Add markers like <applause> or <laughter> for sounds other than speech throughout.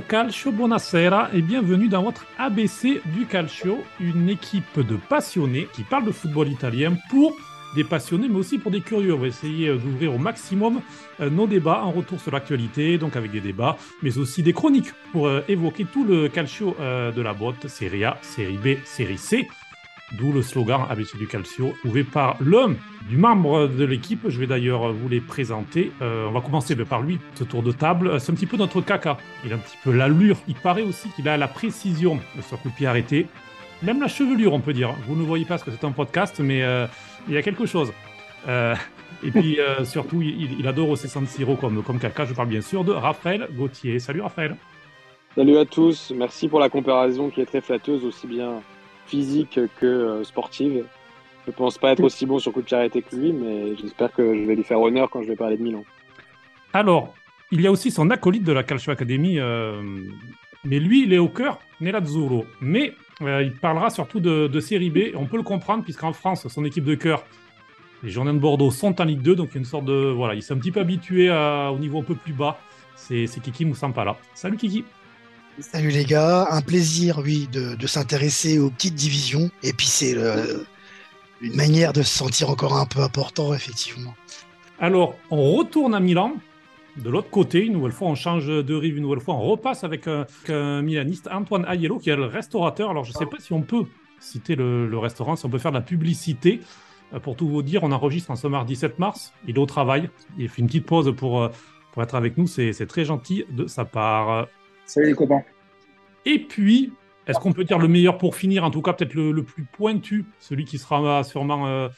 Calcio, buonasera et bienvenue dans votre ABC du Calcio, une équipe de passionnés qui parle de football italien pour des passionnés mais aussi pour des curieux. On va essayer euh, d'ouvrir au maximum euh, nos débats en retour sur l'actualité, donc avec des débats, mais aussi des chroniques pour euh, évoquer tout le calcio de la botte, Serie A, Série B, Série C. D'où le slogan ABC du Calcio, trouvé par l'un du membre de l'équipe. Je vais d'ailleurs vous les présenter. Euh, on va commencer par lui, ce tour de table. C'est un petit peu notre caca. Il a un petit peu l'allure. Il paraît aussi qu'il a la précision sur coup de pied arrêté. Même la chevelure, on peut dire. Vous ne voyez pas ce que c'est un podcast, mais euh, il y a quelque chose. Euh, et puis surtout, il, il adore aussi San Siro comme, comme caca. Je parle bien sûr de Raphaël Gauthier. Salut Raphaël. Salut à tous, merci pour la comparaison qui est très flatteuse, aussi bien physique que euh, sportive. Je pense pas être aussi bon sur coup de pied que lui, mais j'espère que je vais lui faire honneur quand je vais parler de Milan. Alors, il y a aussi son acolyte de la Calcio Academy, euh, mais lui, il est au cœur Nerazzurro. Mais euh, il parlera surtout de, Série B. On peut le comprendre, puisqu'en France, son équipe de cœur, les Girondins de Bordeaux, sont en Ligue 2. Donc, une sorte de. Voilà, il s'est un petit peu habitué au niveau un peu plus bas. C'est c'est Kiki Moussampala. Salut Kiki. Salut les gars, un plaisir, oui, de, s'intéresser aux petites divisions. Et puis c'est une manière de se sentir encore un peu important, effectivement. Alors, on retourne à Milan. De l'autre côté, une nouvelle fois, on change de rive, une nouvelle fois, on repasse avec un, Milaniste, Antoine Aiello, qui est le restaurateur. Alors, je ne sais pas si on peut citer le, restaurant, si on peut faire de la publicité. Euh, Pour tout vous dire, on enregistre en ce mardi 7 mars. Il est au travail. Il fait une petite pause pour, euh, pour être avec nous. C'est très gentil de sa part. Salut les copains. Et puis, est-ce qu'on peut dire le meilleur pour finir En tout cas, peut-être le, plus pointu, celui qui sera sûrement, euh,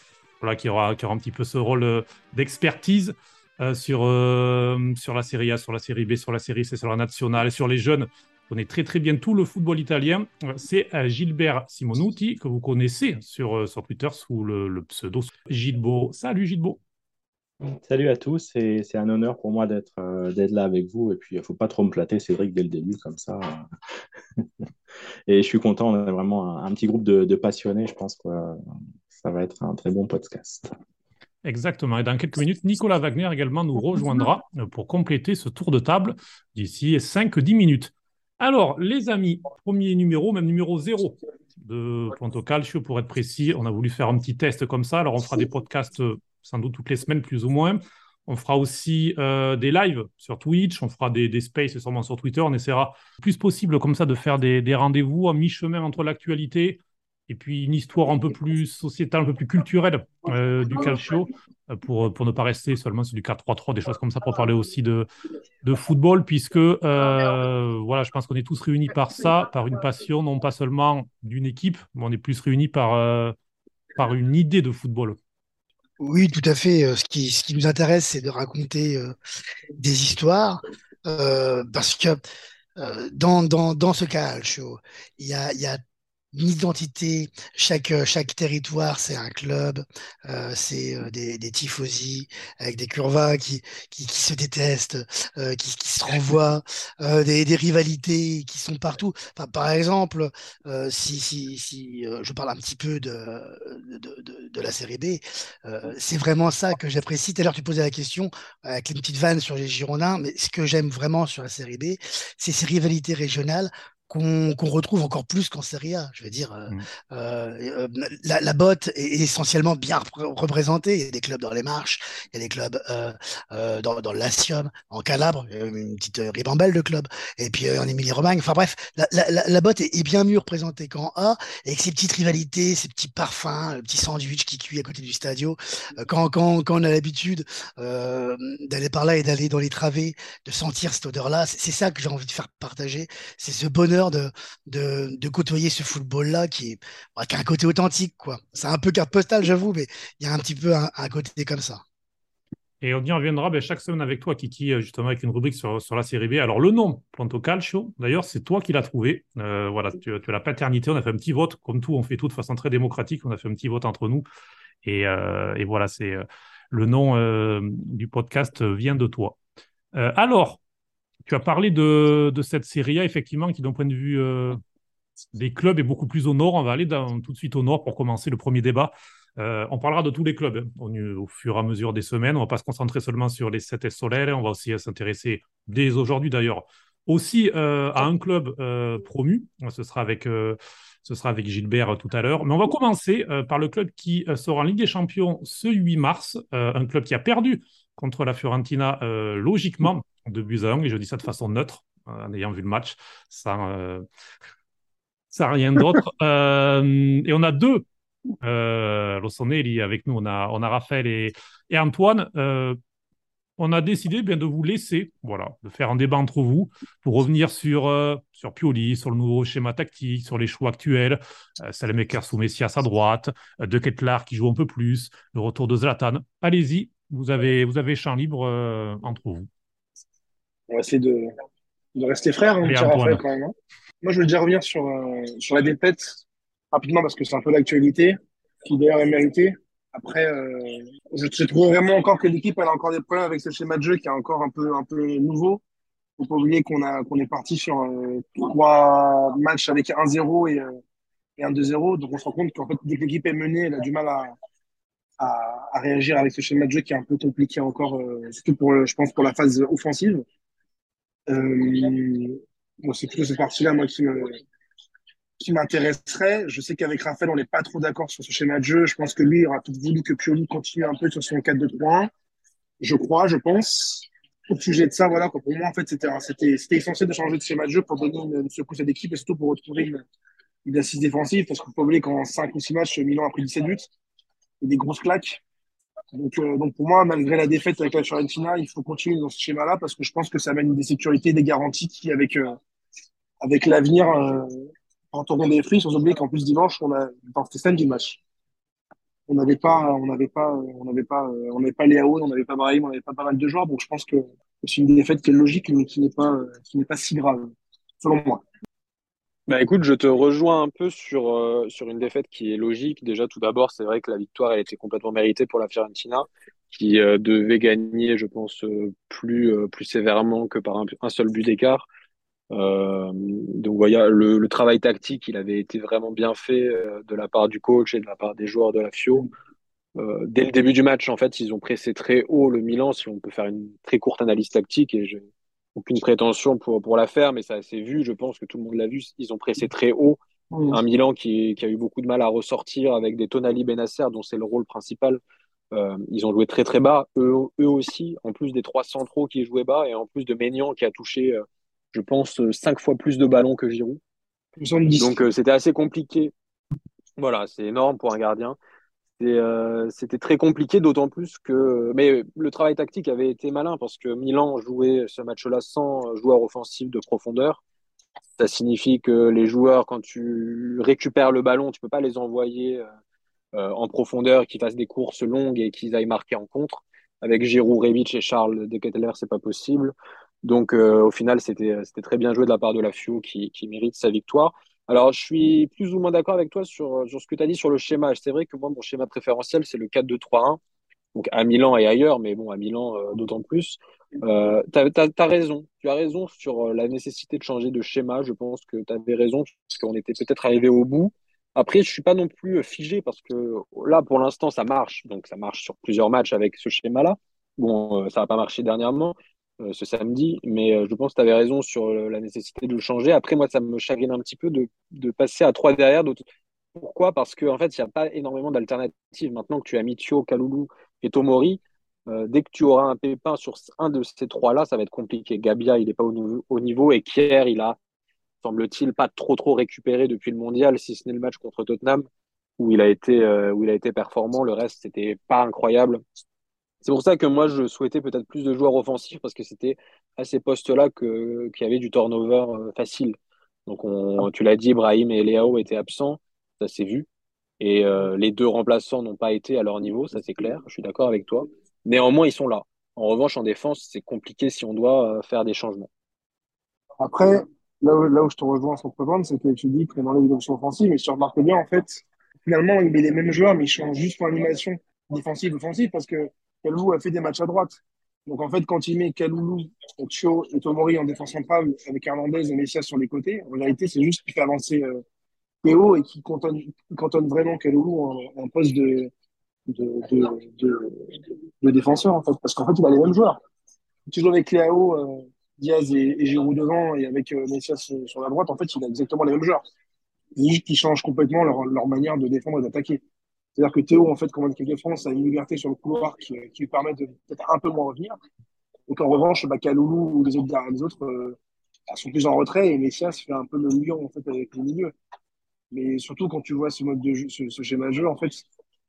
voilà, qui aura, qui aura un petit peu ce rôle euh, d'expertise euh, sur, euh, sur la Série A, sur la Série B, sur la Série C, sur la nationale, sur les jeunes. On connaît très très bien tout le football italien. Euh, C'est euh, Gilbert Simonuti, que vous connaissez sur, euh, sur Twitter sous le, le pseudo Gilbo. Salut Gilbo. Salut à tous, c'est un honneur pour moi d'être euh, là avec vous. Et puis, il ne faut pas trop me flatter, Cédric, dès le début, comme ça. <laughs> et je suis content, on est vraiment un, petit groupe de, passionnés. Je pense que euh, ça va être un très bon podcast. Exactement. Et dans quelques minutes, Nicolas Wagner également nous rejoindra euh, pour compléter ce tour de table d'ici 5-10 minutes. Alors, les amis, premier numéro, même numéro 0 de Ponto Calcio, pour être précis. On a voulu faire un petit test comme ça. Alors, on fera des podcasts euh, sans doute toutes les semaines, plus ou moins. On fera aussi euh, des lives sur Twitch, on fera des, des spaces sûrement sur Twitter. On essaiera le plus possible comme ça de faire des, des rendez-vous à mi-chemin entre l'actualité et puis une histoire un peu plus sociétale, un peu plus culturelle euh, du calcio, euh, pour, pour ne pas rester seulement sur du 4-3-3, des choses comme ça, pour parler aussi de, de football, puisque euh, voilà, je pense qu'on est tous réunis par ça, par une passion, non pas seulement d'une équipe, mais on est plus réunis par, euh, par une idée de football. Oui, tout à fait. Euh, Ce qui, ce qui nous intéresse, c'est de raconter euh, des histoires, euh, parce que dans, dans, dans ce a, il y a une identité. Chaque, euh, chaque territoire, c'est un club, euh, c'est euh, des, des tifosi avec des curvas qui, qui, qui se détestent, euh, qui, qui se <laughs> renvoient, euh, des, des rivalités qui sont partout. Enfin, par exemple, euh, si, si, si euh, je parle un petit peu de, de, de, de la série B, euh, c'est vraiment ça que j'apprécie. Tout à l'heure, tu posais la question avec une petite vanne sur les Girondins, mais ce que j'aime vraiment sur la série B, c'est ces rivalités régionales qu'on retrouve encore plus qu'en Serie A. Je veux dire, euh, Mm. euh, euh, la, la botte est, essentiellement bien repr- représentée. Il y a des clubs dans les marches, il y a des clubs euh, dans, dans le Latium, en Calabre, une petite ribambelle de clubs, et puis en Émilie-Romagne. Enfin bref, la, la, la, la botte est, est bien mieux représentée qu'en A, avec ses petites rivalités, ses petits parfums, le petit sandwich qui cuit à côté du stadio. Quand, quand, quand on a l'habitude d'aller par là et d'aller dans les travées, de sentir cette odeur-là, c'est ça que j'ai envie de faire partager. C'est ce bonheur de, de, de côtoyer ce football-là qui, bah, a un côté authentique. C'est un peu carte postale, j'avoue, mais il y a un petit peu un, côté comme ça. Et on y reviendra ben, chaque semaine avec toi, Kiki, euh, justement avec une rubrique sur, sur la série B. Alors, le nom, Planto Calcio, d'ailleurs, c'est toi qui l'as trouvé. Euh, voilà, tu, tu, as la paternité. On a fait un petit vote. Comme tout, on fait tout de façon très démocratique. On a fait un petit vote entre nous. Et, euh, et voilà, c'est le nom du podcast vient de toi. alors, tu as parlé de, cette série A, effectivement, qui, d'un point de vue des clubs, est beaucoup plus au nord. On va aller tout de suite au nord pour commencer le premier débat. Euh, on parlera de tous les clubs hein, au, fur et à mesure des semaines. On ne va pas se concentrer seulement sur les 7 Solaires. On va aussi s'intéresser, dès aujourd'hui d'ailleurs, aussi euh, à un club euh, promu. Ce sera, avec, ce sera avec Gilbert tout à l'heure. Mais on va commencer par le club qui sera en Ligue des Champions ce 8 mars. un club qui a perdu contre la Fiorentina logiquement de buts à 1. Et je dis ça de façon neutre, en ayant vu le match, sans, <laughs> sans rien d'autre. <laughs> et on a deux euh, est avec nous, on a, on a Raphaël et, et Antoine. Euh, on a décidé bien de vous laisser, voilà, de faire un débat entre vous pour revenir sur, euh, sur Pioli, sur le nouveau schéma tactique, sur les choix actuels. Euh, Salemekers sous Messias à droite, euh, De Ketlar qui joue un peu plus, le retour de Zlatan. Allez-y, vous avez, vous avez champ libre euh, entre vous. On va essayer de, de rester frères, hein, Raphaël, quand même. Hein. Moi, je veux déjà revenir sur, sur la défaite rapidement parce que c'est un peu l'actualité, qui d'ailleurs est méritée. Après, euh, je, je, trouve vraiment encore que l'équipe elle a encore des problèmes avec ce schéma de jeu qui est encore un peu un peu nouveau. Faut pas oublier qu'on a qu'on est parti sur euh, trois matchs avec 1-0 et, euh, et un 2-0. Donc on se rend compte qu'en fait dès que l'équipe est menée, elle a du mal à, à, à, réagir avec ce schéma de jeu qui est un peu compliqué encore, euh, surtout pour je pense pour la phase offensive. Euh, c'est plutôt cette partie-là moi qui qui m'intéresserait. Je sais qu'avec Raphaël, on n'est pas trop d'accord sur ce schéma de jeu. Je pense que lui, il aura tout voulu que Pioli continue un peu sur son 4-2-3-1. Je crois, je pense. Au sujet de ça, voilà, pour moi, en fait, c'était essentiel de changer de schéma de jeu pour donner une, une secousse à l'équipe et surtout pour retrouver une, une assise défensive. Parce qu'on peut oublier qu'en 5 ou 6 matchs, Milan a pris 17 buts et des grosses claques. Donc, euh, donc pour moi, malgré la défaite avec la Fiorentina, il faut continuer dans ce schéma-là parce que je pense que ça amène des sécurités, des garanties qui, avec, euh, avec l'avenir, euh, quand on les fruits, sans oublier qu'en plus dimanche, on a, c'était samedi match. On n'avait pas, on n'avait pas, on n'avait pas, on n'avait pas Léao, on n'avait pas Brahim, on n'avait pas pas mal de joueurs. Donc je pense que c'est une défaite qui est logique, mais qui n'est pas, qui n'est pas si grave, selon moi. Bah écoute, je te rejoins un peu sur, euh, sur une défaite qui est logique. Déjà, tout d'abord, c'est vrai que la victoire, elle était complètement méritée pour la Fiorentina, qui euh, devait gagner, je pense, euh, plus, euh, plus sévèrement que par un, seul but d'écart. Euh, donc voilà, le, le, travail tactique, il avait été vraiment bien fait euh, de la part du coach et de la part des joueurs de la FIO. Dès le début du match, en fait, ils ont pressé très haut le Milan, si on peut faire une très courte analyse tactique, et j'ai aucune prétention pour, pour la faire, mais ça s'est vu, je pense que tout le monde l'a vu, ils ont pressé très haut. Un Milan qui, qui, a eu beaucoup de mal à ressortir avec des Tonali Benasser, dont c'est le rôle principal. Euh, ils ont joué très très bas, eux, eux aussi, en plus des trois centraux qui jouaient bas, et en plus de Maignan qui a touché euh, je pense, euh, cinq fois plus de ballons que Giroud. Donc euh, c'était assez compliqué. Voilà, c'est énorme pour un gardien. Euh, c'était très compliqué, d'autant plus que. Mais le travail tactique avait été malin parce que Milan jouait ce match-là sans joueur offensif de profondeur. Ça signifie que les joueurs, quand tu récupères le ballon, tu peux pas les envoyer euh, en profondeur, qu'ils fassent des courses longues et qu'ils aillent marquer en contre. Avec Giroud, Rebic et Charles De Ketteler, c'est pas possible. Donc euh, au final, c'était très bien joué de la part de la FIO qui mérite sa victoire. Alors, je suis plus ou moins d'accord avec toi sur, sur ce que tu as dit sur le schéma. C'est vrai que moi, mon schéma préférentiel, c'est le 4-2-3-1. Donc à Milan et ailleurs, mais bon, à Milan euh, d'autant plus. Euh, tu as, raison. Tu as raison sur euh, la nécessité de changer de schéma. Je pense que tu avais raison, parce qu'on était peut-être arrivé au bout. Après, je suis pas non plus figé, parce que là, pour l'instant, ça marche. Donc ça marche sur plusieurs matchs avec ce schéma-là. Bon, ça n'a pas marché dernièrement. Euh, ce samedi, mais euh, je pense que tu avais raison sur euh, la nécessité de le changer. Après, moi, ça me chagrine un petit peu de, passer à trois derrière. Pourquoi? Parce qu'en en fait, il n'y a pas énormément d'alternatives. Maintenant que tu as Michio, Kaloulou et Tomori, dès que tu auras un pépin sur un de ces trois-là, ça va être compliqué. Gabia, il n'est pas au, au, niveau et Kier, il a, semble-t-il, pas trop trop récupéré depuis le mondial, si ce n'est le match contre Tottenham, où il a été, où il a été performant. Le reste, c'était pas incroyable. C'est pour ça que moi, je souhaitais peut-être plus de joueurs offensifs parce que c'était à ces postes-là qu'il y avait du turnover euh, facile. Donc, on, tu l'as dit, Brahim et Léao étaient absents, ça s'est vu. Et euh, les deux remplaçants n'ont pas été à leur niveau, ça c'est clair, je suis d'accord avec toi. Néanmoins, ils sont là. En revanche, en défense, c'est compliqué si on doit euh, faire des changements. Après, là où, là où je te rejoins sans présenter, c'est que tu dis qu'on enlève les options offensives, mais si tu remarques bien, en fait, finalement, il met les mêmes joueurs, mais il change juste son animation défensive, offensive, parce que Kaloulou a fait des matchs à droite. Donc, en fait, quand il met Kaloulou, Tio et Tomori en défense centrale avec Hernandez et Messias sur les côtés, en réalité, c'est juste qu'il fait avancer euh, et qui cantonne, cantonne vraiment Kaloulou en, en poste de, de, de, de, défenseur, en fait. Parce qu'en fait, il a les mêmes joueurs. Tu joues avec Léao, euh, Diaz et, Giroud devant et avec euh, Messias sur la droite, en fait, il a exactement les mêmes joueurs. Juste qu'ils changent complètement leur, leur manière de défendre et d'attaquer. C'est-à-dire que Théo, en fait, comme en équipe de France, a une liberté sur le couloir qui, qui lui permet de peut-être un peu moins revenir. Et qu'en revanche, bah, Kaloulou ou les autres, les autres euh, sont plus en retrait et Messias fait un peu le lion en fait, avec le milieu. Mais surtout, quand tu vois ce mode de jeu, ce, ce schéma de jeu, en fait,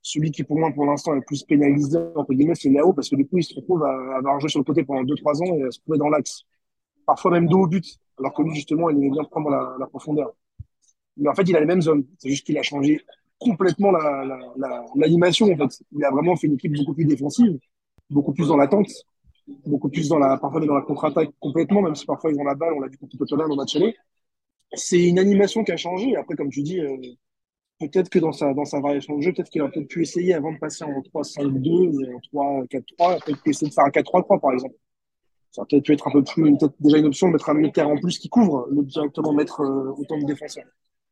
celui qui, pour moi, pour l'instant, est le plus pénalisé, entre guillemets, c'est Léo, parce que du coup, il se retrouve à avoir joué sur le côté pendant 2-3 ans et à se trouver dans l'axe. Parfois même dos au but. Alors que lui, justement, il aimait bien prendre la, la profondeur. Mais en fait, il a les mêmes hommes. C'est juste qu'il a changé complètement la, la, la, l'animation, en fait. Il a vraiment fait une équipe beaucoup plus défensive, beaucoup plus dans l'attente, beaucoup plus dans la, parfois dans la contre-attaque complètement, même si parfois ils ont la balle, on l'a vu contre Tottenham au match aller. C'est une animation qui a changé. Après, comme tu dis, euh, peut-être que dans sa, dans sa variation de jeu, peut-être qu'il a peut-être pu essayer avant de passer en 3-5-2 ou en 3-4-3, peut-être essayer de faire un 4-3-3 par exemple. Ça peut-être pu être un peu plus, peut-être déjà une option de mettre un militaire en plus qui couvre, le directement mettre euh, autant de défenseurs.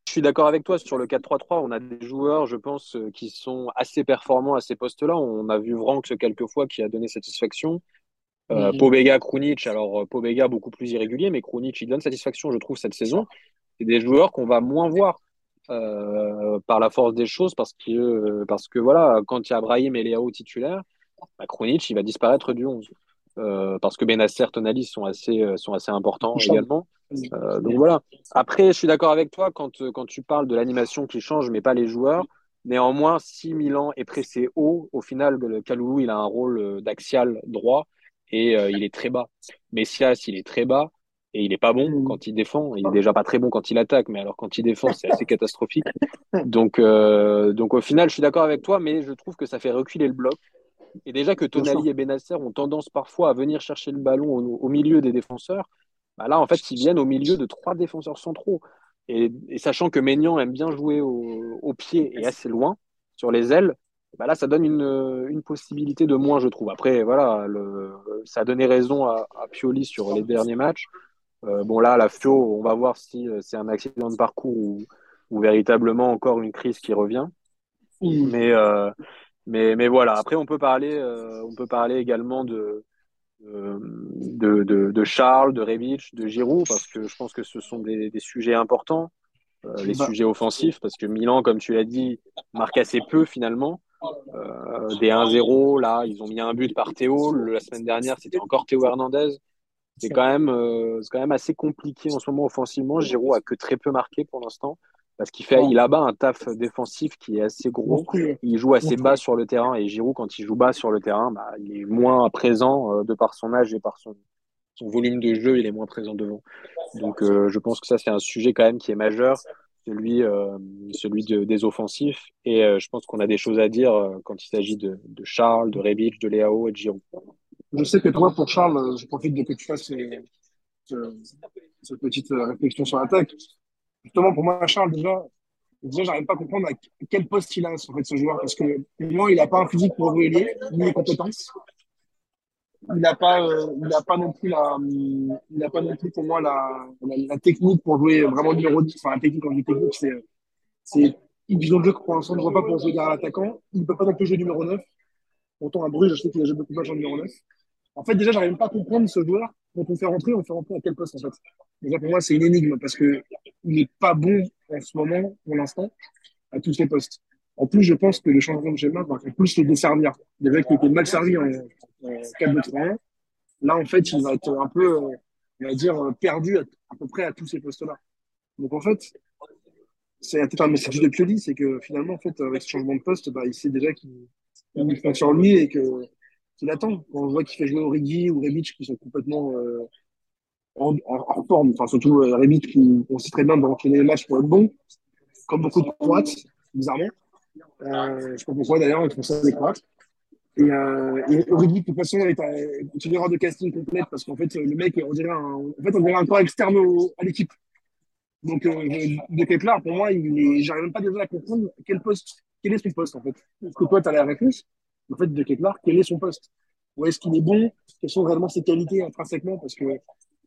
Je suis d'accord avec toi sur le 4-3-3. On a des joueurs, je pense, euh, qui sont assez performants à ces postes-là. On a vu Vranks quelques fois qui a donné satisfaction. Euh, Mhm. Pobega, Krunic, alors euh, Pobega beaucoup plus irrégulier, mais Krunic, il donne satisfaction, je trouve, cette saison. C'est des joueurs qu'on va moins voir euh, par la force des choses parce que, euh, parce que voilà, quand il y a Brahim et Léao titulaires, bah, Krunic, il va disparaître du 11. Euh, parce que Benacer, Tonali sont assez, euh, sont assez importants également. Euh, donc voilà. Après, je suis d'accord avec toi quand, quand tu parles de l'animation qui change, mais pas les joueurs. Néanmoins, si Milan est pressé haut, au final, Kaloulou, il a un rôle d'axial droit et euh, il est très bas. Messias, il est très bas et il est pas bon Mhm. quand il défend. Il est déjà pas très bon quand il attaque, mais alors quand il défend, c'est assez catastrophique. <laughs> Donc, euh, donc au final, je suis d'accord avec toi, mais je trouve que ça fait reculer le bloc. Et déjà que. Tonali et Benacer ont tendance parfois à venir chercher le ballon au, au milieu des défenseurs, bah là, en fait, ils viennent au milieu de trois défenseurs centraux. Et, et sachant que Maignan aime bien jouer au, au pied et assez loin, sur les ailes, bah là, ça donne une, une possibilité de moins, je trouve. Après, voilà, le, ça a donné raison à, à Pioli sur les derniers matchs. Euh, bon, là, la Fio, on va voir si euh, c'est un accident de parcours ou, ou véritablement encore une crise qui revient. Mais, euh, mais, mais voilà, après, on peut parler, euh, on peut parler également de, de, de, de Charles, de Rebic, de Giroud, parce que je pense que ce sont des, des sujets importants, euh, les Bah. sujets offensifs, parce que Milan, comme tu l'as dit, marque assez peu finalement. Euh, des 1-0, là, ils ont mis un but par Théo. La semaine dernière, c'était encore Théo Hernandez. C'est quand même, euh, quand même assez compliqué en ce moment offensivement. Giroud a que très peu marqué pour l'instant, parce qu'il fait, il a bas un taf défensif qui est assez gros. Il joue assez bas sur le terrain et Giroud, quand il joue bas sur le terrain, bah, il est moins présent euh, de par son âge et par son, son volume de jeu, il est moins présent devant. Donc euh, je pense que ça, c'est un sujet quand même qui est majeur, celui, euh, celui de- des offensifs. Et je pense qu'on a des choses à dire quand il s'agit de, de Charles, de Rebic, de Léao et de Giroud. Je sais que toi, pour Charles, je profite de que tu fasses ce- ce- cette petite réflexion sur l'attaque. Justement, pour moi, Charles, déjà, déjà, j'arrive pas à comprendre à quel poste il a, en fait, ce joueur. Parce que, moi, il n'a pas un physique pour jouer ni les compétences. Il n'a pas, euh, il n'a pas non plus la, il n'a pas non plus, pour moi, la, la, technique pour jouer vraiment numéro 10. Enfin, la technique, quand je dis technique, c'est, c'est une vision de jeu pour l'instant, ne pas pour jouer derrière l'attaquant. Il ne peut pas non plus jouer numéro 9. Pourtant, à Bruges, je sais qu'il a joué beaucoup de matchs en numéro 9. En fait, déjà, j'arrive pas à comprendre ce joueur. Quand on fait rentrer, on fait rentrer à quel poste, en fait? Déjà, pour moi, c'est une énigme parce que il est pas bon en ce moment, pour l'instant, à tous les postes. En plus, je pense que le changement de schéma va faire plus le desservir. Déjà qu'il était mal servi en, en 4-2-3-1. Là, en fait, il va être un peu, on va dire, perdu à, peu près à tous ces postes-là. Donc, en fait, c'est peut-être un message de Pioli, c'est que finalement, en fait, avec ce changement de poste, bah, il sait déjà qu'il il compte sur lui et que qu'il attend. Quand on voit qu'il fait jouer Origi ou Rebic qui sont complètement euh, en, forme, enfin surtout euh, Rebic qui on sait très bien d'enchaîner les matchs pour être bon, comme beaucoup de Croates, bizarrement. Euh, je sais pas pourquoi d'ailleurs, ils font ça des Croates. Et, euh, et Origi, de toute façon, est est une erreur de casting complète parce qu'en fait, le mec, on dirait un, en fait, on dirait un corps externe à l'équipe. Donc, euh, De Ketelaere, pour moi, il j'arrive même pas déjà à comprendre quel poste, quel est son poste, en fait. Parce que toi, tu as la réponse? En fait, De Ketelaere, quel est son poste? Où est-ce qu'il est bon? Quelles sont réellement ses qualités intrinsèquement? Parce que,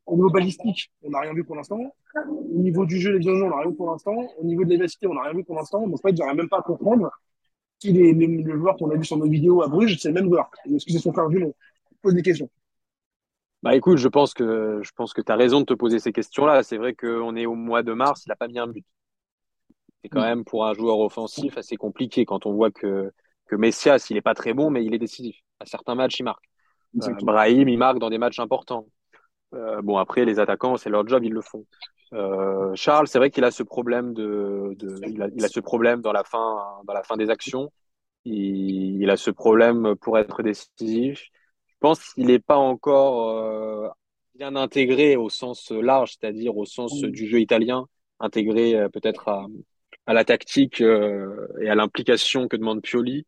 au niveau balistique, on n'a rien vu pour l'instant. Au niveau du jeu, les violons, on n'a rien vu pour l'instant. Au niveau de l'efficacité, on n'a rien vu pour l'instant. Donc, en fait, j'arrive même pas à comprendre qui les, les, le joueur qu'on a vu sur nos vidéos à Bruges, c'est le même joueur. Est-ce que c'est son frère jumeau? Pose des questions. Bah écoute, je pense que je pense que tu as raison de te poser ces questions-là. C'est vrai qu'on est au mois de mars, il n'a pas mis un but. C'est quand même pour un joueur offensif assez compliqué quand on voit que, que Messias, il n'est pas très bon, mais il est décisif. À certains matchs, il marque. Euh. Brahim, il marque dans des matchs importants. Euh, bon, après, les attaquants, c'est leur job, ils le font. Euh, Charles, c'est vrai qu'il a ce problème de, de il, a, il a ce problème dans la fin, dans la fin des actions. Il, il a ce problème pour être décisif. Je pense qu'il n'est pas encore bien intégré au sens large, c'est-à-dire au sens du jeu italien, intégré peut-être à, à la tactique euh, et à l'implication que demande Pioli.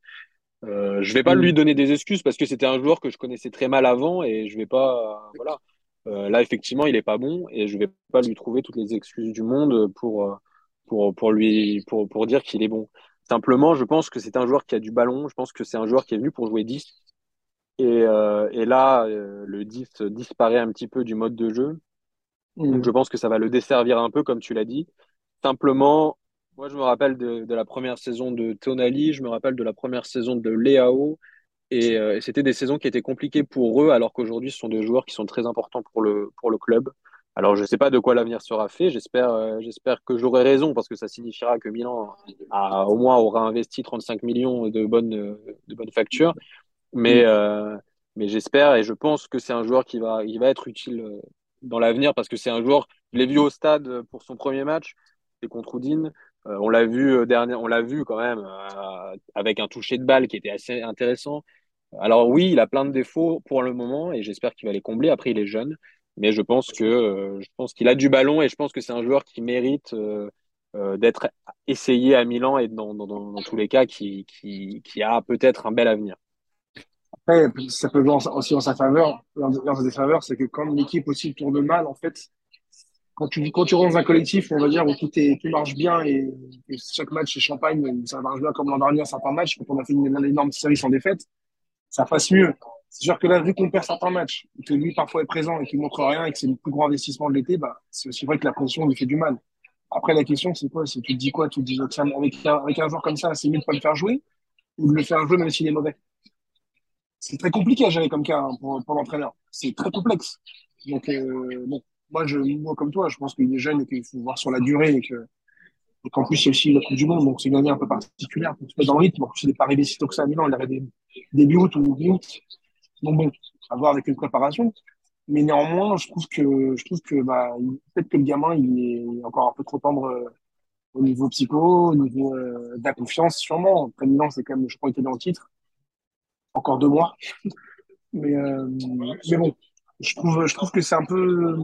Euh, je vais pas Mm. lui donner des excuses parce que c'était un joueur que je connaissais très mal avant et je vais pas, voilà. Euh, là, effectivement, il est pas bon et je vais pas lui trouver toutes les excuses du monde pour, euh, pour, pour lui, pour, pour dire qu'il est bon. Simplement, je pense que c'est un joueur qui a du ballon. Je pense que c'est un joueur qui est venu pour jouer 10. Et, et là, le 10 disparaît un petit peu du mode de jeu. Donc, Mm. je pense que ça va le desservir un peu, comme tu l'as dit. Simplement, moi, je me rappelle de, de la première saison de Tonali, je me rappelle de la première saison de Leao. Et, euh, et c'était des saisons qui étaient compliquées pour eux, alors qu'aujourd'hui, ce sont des joueurs qui sont très importants pour le, pour le club. Alors, je ne sais pas de quoi l'avenir sera fait. J'espère, euh, j'espère que j'aurai raison, parce que ça signifiera que Milan a, au moins aura investi 35 millions de bonnes, de bonnes factures. Mais, euh, mais j'espère et je pense que c'est un joueur qui va, il va être utile dans l'avenir parce que c'est un joueur, je l'ai vu au stade pour son premier match, c'est contre Udine. Euh, on l'a vu euh, dernier, on l'a vu quand même euh, avec un toucher de balle qui était assez intéressant. Alors oui, il a plein de défauts pour le moment et j'espère qu'il va les combler. Après, il est jeune, mais je pense que je pense qu'il a du ballon et je pense que c'est un joueur qui mérite d'être essayé à Milan et dans, dans, dans, tous les cas qui, qui, qui a peut-être un bel avenir. Après, ça peut jouer aussi en sa faveur. L'un des défaveurs, c'est que quand l'équipe aussi tourne mal, en fait, quand tu, quand tu rentres dans un collectif, on va dire, où tout, est, tout marche bien et, chaque match est champagne, ça marche bien comme l'an dernier, certains matchs, quand on a fait une, énorme série sans défaite, ça passe mieux. C'est sûr que là, vu qu'on perd certains matchs, que lui parfois est présent et qu'il montre rien et que c'est le plus grand investissement de l'été, bah, c'est aussi vrai que la pression lui fait du mal. Après, la question, c'est quoi? C'est tu te dis quoi? Tu te dis, avec un, avec un joueur comme ça, c'est mieux de pas le faire jouer ou de le faire jouer même s'il est mauvais? C'est très compliqué à gérer comme cas hein, pour, pour l'entraîneur. C'est très complexe. Donc, euh, bon, moi, je, moi, comme toi, je pense qu'il est jeune et qu'il faut voir sur la durée et que, et qu'en plus, a aussi la Coupe du Monde, donc c'est une année un peu particulière mettre dans le rythme. En plus, il n'est pas arrivé si tôt que ça à Milan, il arrivé début août ou mi-août. Donc bon, à voir avec une préparation. Mais néanmoins, je trouve que, je trouve que, bah, peut-être que le gamin, il est encore un peu trop tendre euh, au niveau psycho, au niveau euh, de la confiance, sûrement. Après Milan, c'est quand même, je crois, était dans le titre. Encore deux mois. <laughs> Mais, euh, mais bon, je trouve, je trouve que c'est un peu,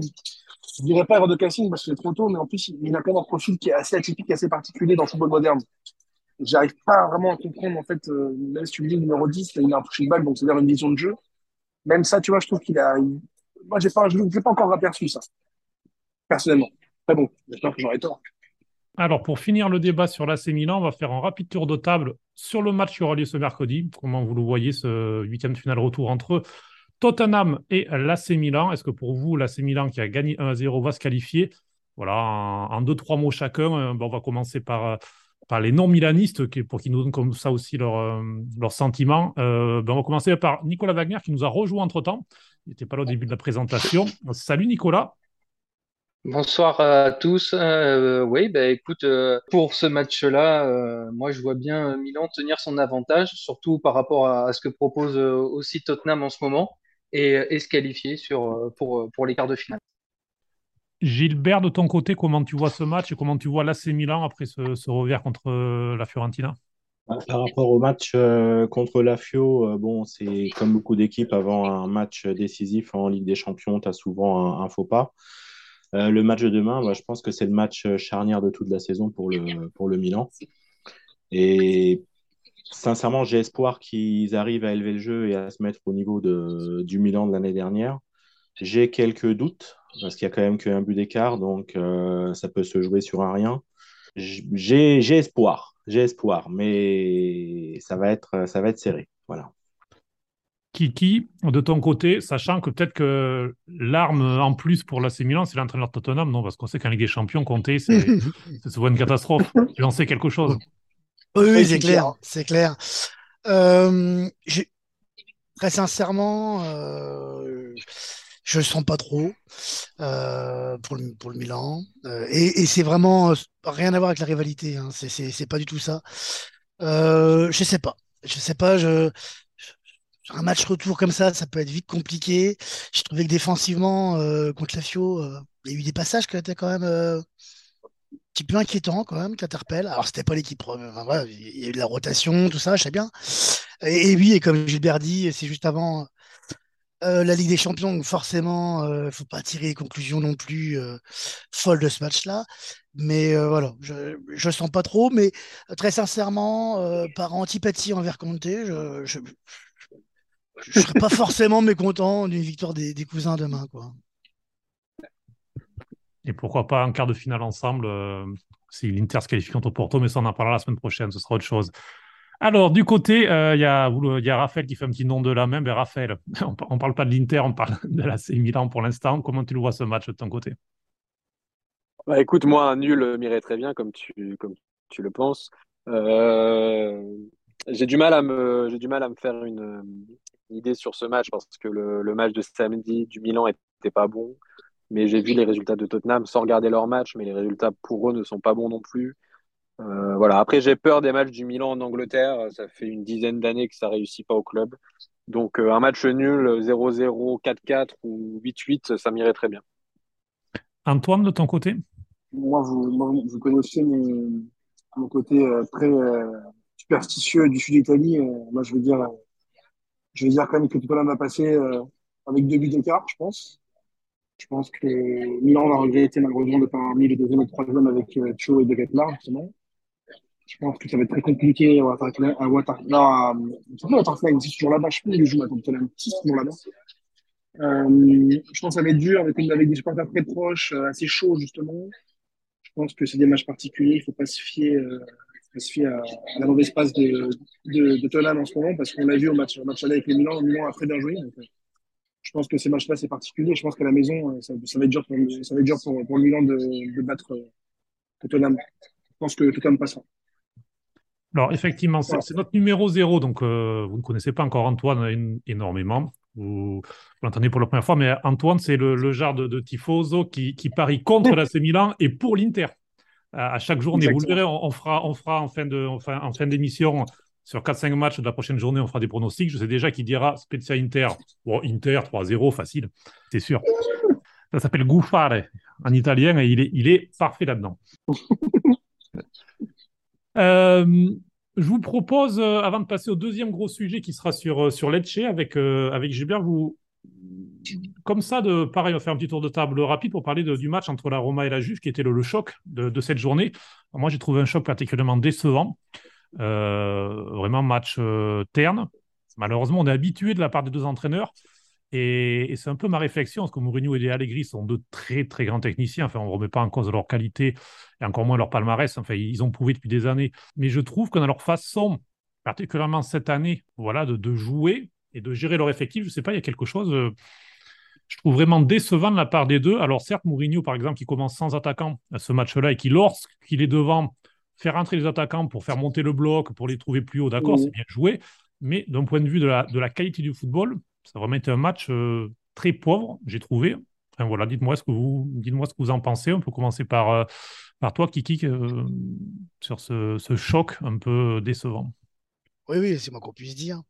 je dirais pas erreur de casting parce que c'est trop tôt, mais en plus, il a quand même un profil qui est assez atypique, assez particulier dans le football moderne. J'arrive pas vraiment à comprendre, en fait, euh, même si tu me dis numéro 10, il a un de balle, donc c'est-à-dire une vision de jeu. Même ça, tu vois, je trouve qu'il a, moi, j'ai pas, je l'ai pas encore aperçu, ça. Personnellement. Très bon. J'espère que j'aurai tort. Alors, pour finir le débat sur l'AC Milan, on va faire un rapide tour de table sur le match qui aura lieu ce mercredi. Comment vous le voyez, ce huitième de finale retour entre Tottenham et l'AC Milan Est-ce que pour vous, l'AC Milan qui a gagné 1-0 va se qualifier? Voilà, en, deux, trois mots chacun. euh, ben, on va commencer par, euh, les non-milanistes pour qu'ils nous donnent comme ça aussi leurs euh, leurs sentiments. Euh, ben, on va commencer par Nicolas Wagner qui nous a rejoint entre-temps. Il n'était pas là au début de la présentation. Salut Nicolas. Bonsoir à tous. Euh, oui, bah, écoute, euh, pour ce match-là, euh, moi je vois bien Milan tenir son avantage, surtout par rapport à, ce que propose euh, aussi Tottenham en ce moment, et, et se qualifier sur, euh, pour, pour les quarts de finale. Gilbert, de ton côté, comment tu vois ce match et comment tu vois l'AC Milan après ce, ce revers contre euh, la Fiorentina? Par rapport au match euh, contre la Fio, euh, bon, c'est comme beaucoup d'équipes avant un match décisif en Ligue des Champions, tu as souvent un, un faux pas. Euh, le match de demain, bah, je pense que c'est le match charnière de toute la saison pour le, pour le Milan. Et sincèrement, j'ai espoir qu'ils arrivent à élever le jeu et à se mettre au niveau de, du Milan de l'année dernière. J'ai quelques doutes, parce qu'il y a quand même qu'un but d'écart, donc euh, ça peut se jouer sur un rien. J'ai espoir, j'ai espoir, mais ça va être, ça va être serré. Voilà. Kiki, de ton côté, sachant que peut-être que l'arme en plus pour l'AC Milan, c'est l'entraîneur de Tottenham, non? Parce qu'on sait qu'en Ligue des Champions, compter, c'est <laughs> souvent une catastrophe. Tu en sais quelque chose? Oui, c'est clair, c'est clair. Euh, très sincèrement, euh, je ne sens pas trop euh, pour, le, pour le Milan. Euh, et, et c'est vraiment rien à voir avec la rivalité. Hein. C'est pas du tout ça. Je sais pas. Je sais pas. Je, un match retour comme ça, ça peut être vite compliqué. J'ai trouvé que défensivement, euh, contre la FIO, euh, il y a eu des passages qui étaient quand même euh, petit peu inquiétants, quand même, qui interpellent. Alors, c'était pas l'équipe. il y a eu de la rotation, tout ça, je sais bien. Et, oui, et comme Gilbert dit, c'est juste avant la Ligue des Champions, donc forcément, il ne faut pas tirer les conclusions non plus folles de ce match-là. Mais voilà, je ne sens pas trop. Mais très sincèrement, par antipathie envers Conte, je, ne serais pas forcément mécontent d'une victoire des, cousins demain. Quoi. Et pourquoi pas un quart de finale ensemble euh, si l'Inter se qualifie contre Porto, mais ça on en parlera la semaine prochaine, ce sera autre chose. Alors, du côté, euh, il y, a Raphaël qui fait un petit nom de la main. Ben, Raphaël, <laughs> on ne parle pas de l'Inter, on parle de la C Milan pour l'instant. Comment tu le vois ce match de ton côté? Bah, Écoute, moi, nul m'irait très bien, comme tu, comme tu le penses. Euh, j'ai du mal à me, du mal à me faire une, idée sur ce match parce que le, match de samedi du Milan était pas bon. Mais j'ai vu les résultats de Tottenham sans regarder leur match, mais les résultats pour eux ne sont pas bons non plus. Euh, voilà. Après, j'ai peur des matchs du Milan en Angleterre. Ça fait une dizaine d'années que ça réussit pas au club. Donc, euh, un match nul, 0-0, 4-4 ou 8-8, ça m'irait très bien. Antoine, de ton côté? Moi, vous, vous connaissez mon, mon côté euh, très superstitieux du sud d'Italie. moi, je veux dire je vais dire quand même que Tottenham va passer euh, avec deux buts d'écart, je pense. Je pense que Milan va regretter malheureusement de ne pas avoir mis le deuxième et le troisième avec euh, Cho et De Ketlar, justement. Je pense que ça va être très compliqué à Waterfly. À Waterfly, c'est toujours là-bas. Je sais plus où il joue maintenant. Tottenham, c'est là-bas. Euh, je pense que ça va être dur avec, avec des supporters très proches, euh, assez chauds, justement. Je pense que c'est des matchs particuliers. Il ne faut pas se fier se à, la mauvaise passe de, de, en ce moment, parce qu'on l'a vu au match, au match aller avec Milan, Milan a très bien joué. Je pense que ces matchs-là, c'est particulier. Je pense qu'à la maison, euh, ça, ça, va être dur pour, ça va être dur pour, pour le Milan de, de battre euh, Tottenham. Je pense que Tottenham passera. Alors, effectivement, c'est notre numéro zéro. Donc, euh, vous ne connaissez pas encore Antoine énormément. Vous, l'entendez pour la première fois, mais Antoine, c'est le, le, genre de, de tifoso qui, qui parie contre l'AC Milan et pour l'Inter à, chaque journée. Vous le verrez, on, fera, on fera en fin de, enfin, en fin d'émission sur 4-5 matchs de la prochaine journée, on fera des pronostics. Je sais déjà qui dira Spezia Inter. Bon, Inter 3-0, facile, c'est sûr. Ça s'appelle Gouffare en italien et il est, il est parfait là-dedans. <laughs> euh, je vous propose, euh, avant de passer au deuxième gros sujet qui sera sur, euh, sur Lecce avec, euh, avec Gilbert, vous, comme ça, de, pareil, on va faire un petit tour de table rapide pour parler du match entre la Roma et la Juve, qui était le, choc de, cette journée. moi, j'ai trouvé un choc particulièrement décevant. Euh, vraiment match euh, terne. Malheureusement, on est habitué de la part des deux entraîneurs. Et, c'est un peu ma réflexion, parce que Mourinho et Allegri sont deux très très grands techniciens. Enfin, on ne remet pas en cause leur qualité et encore moins leur palmarès. Enfin, ils ont prouvé depuis des années. Mais je trouve que dans leur façon, particulièrement cette année, voilà, de, jouer, et de gérer leur effectif. Je ne sais pas, il y a quelque chose, euh, je trouve vraiment décevant de la part des deux. Alors certes, Mourinho, par exemple, qui commence sans attaquant à ce match-là et qui, lorsqu'il est devant, fait rentrer les attaquants pour faire monter le bloc, pour les trouver plus haut, d'accord, c'est bien joué. Mais d'un point de vue de la, de la qualité du football, ça a vraiment été un match euh, très pauvre, j'ai trouvé. Enfin, voilà, dites-moi ce que vous, dites-moi ce que vous en pensez. On peut commencer par, euh, par toi, Kiki, sur ce, ce, choc un peu décevant. Oui, oui, c'est moi qu'on puisse dire.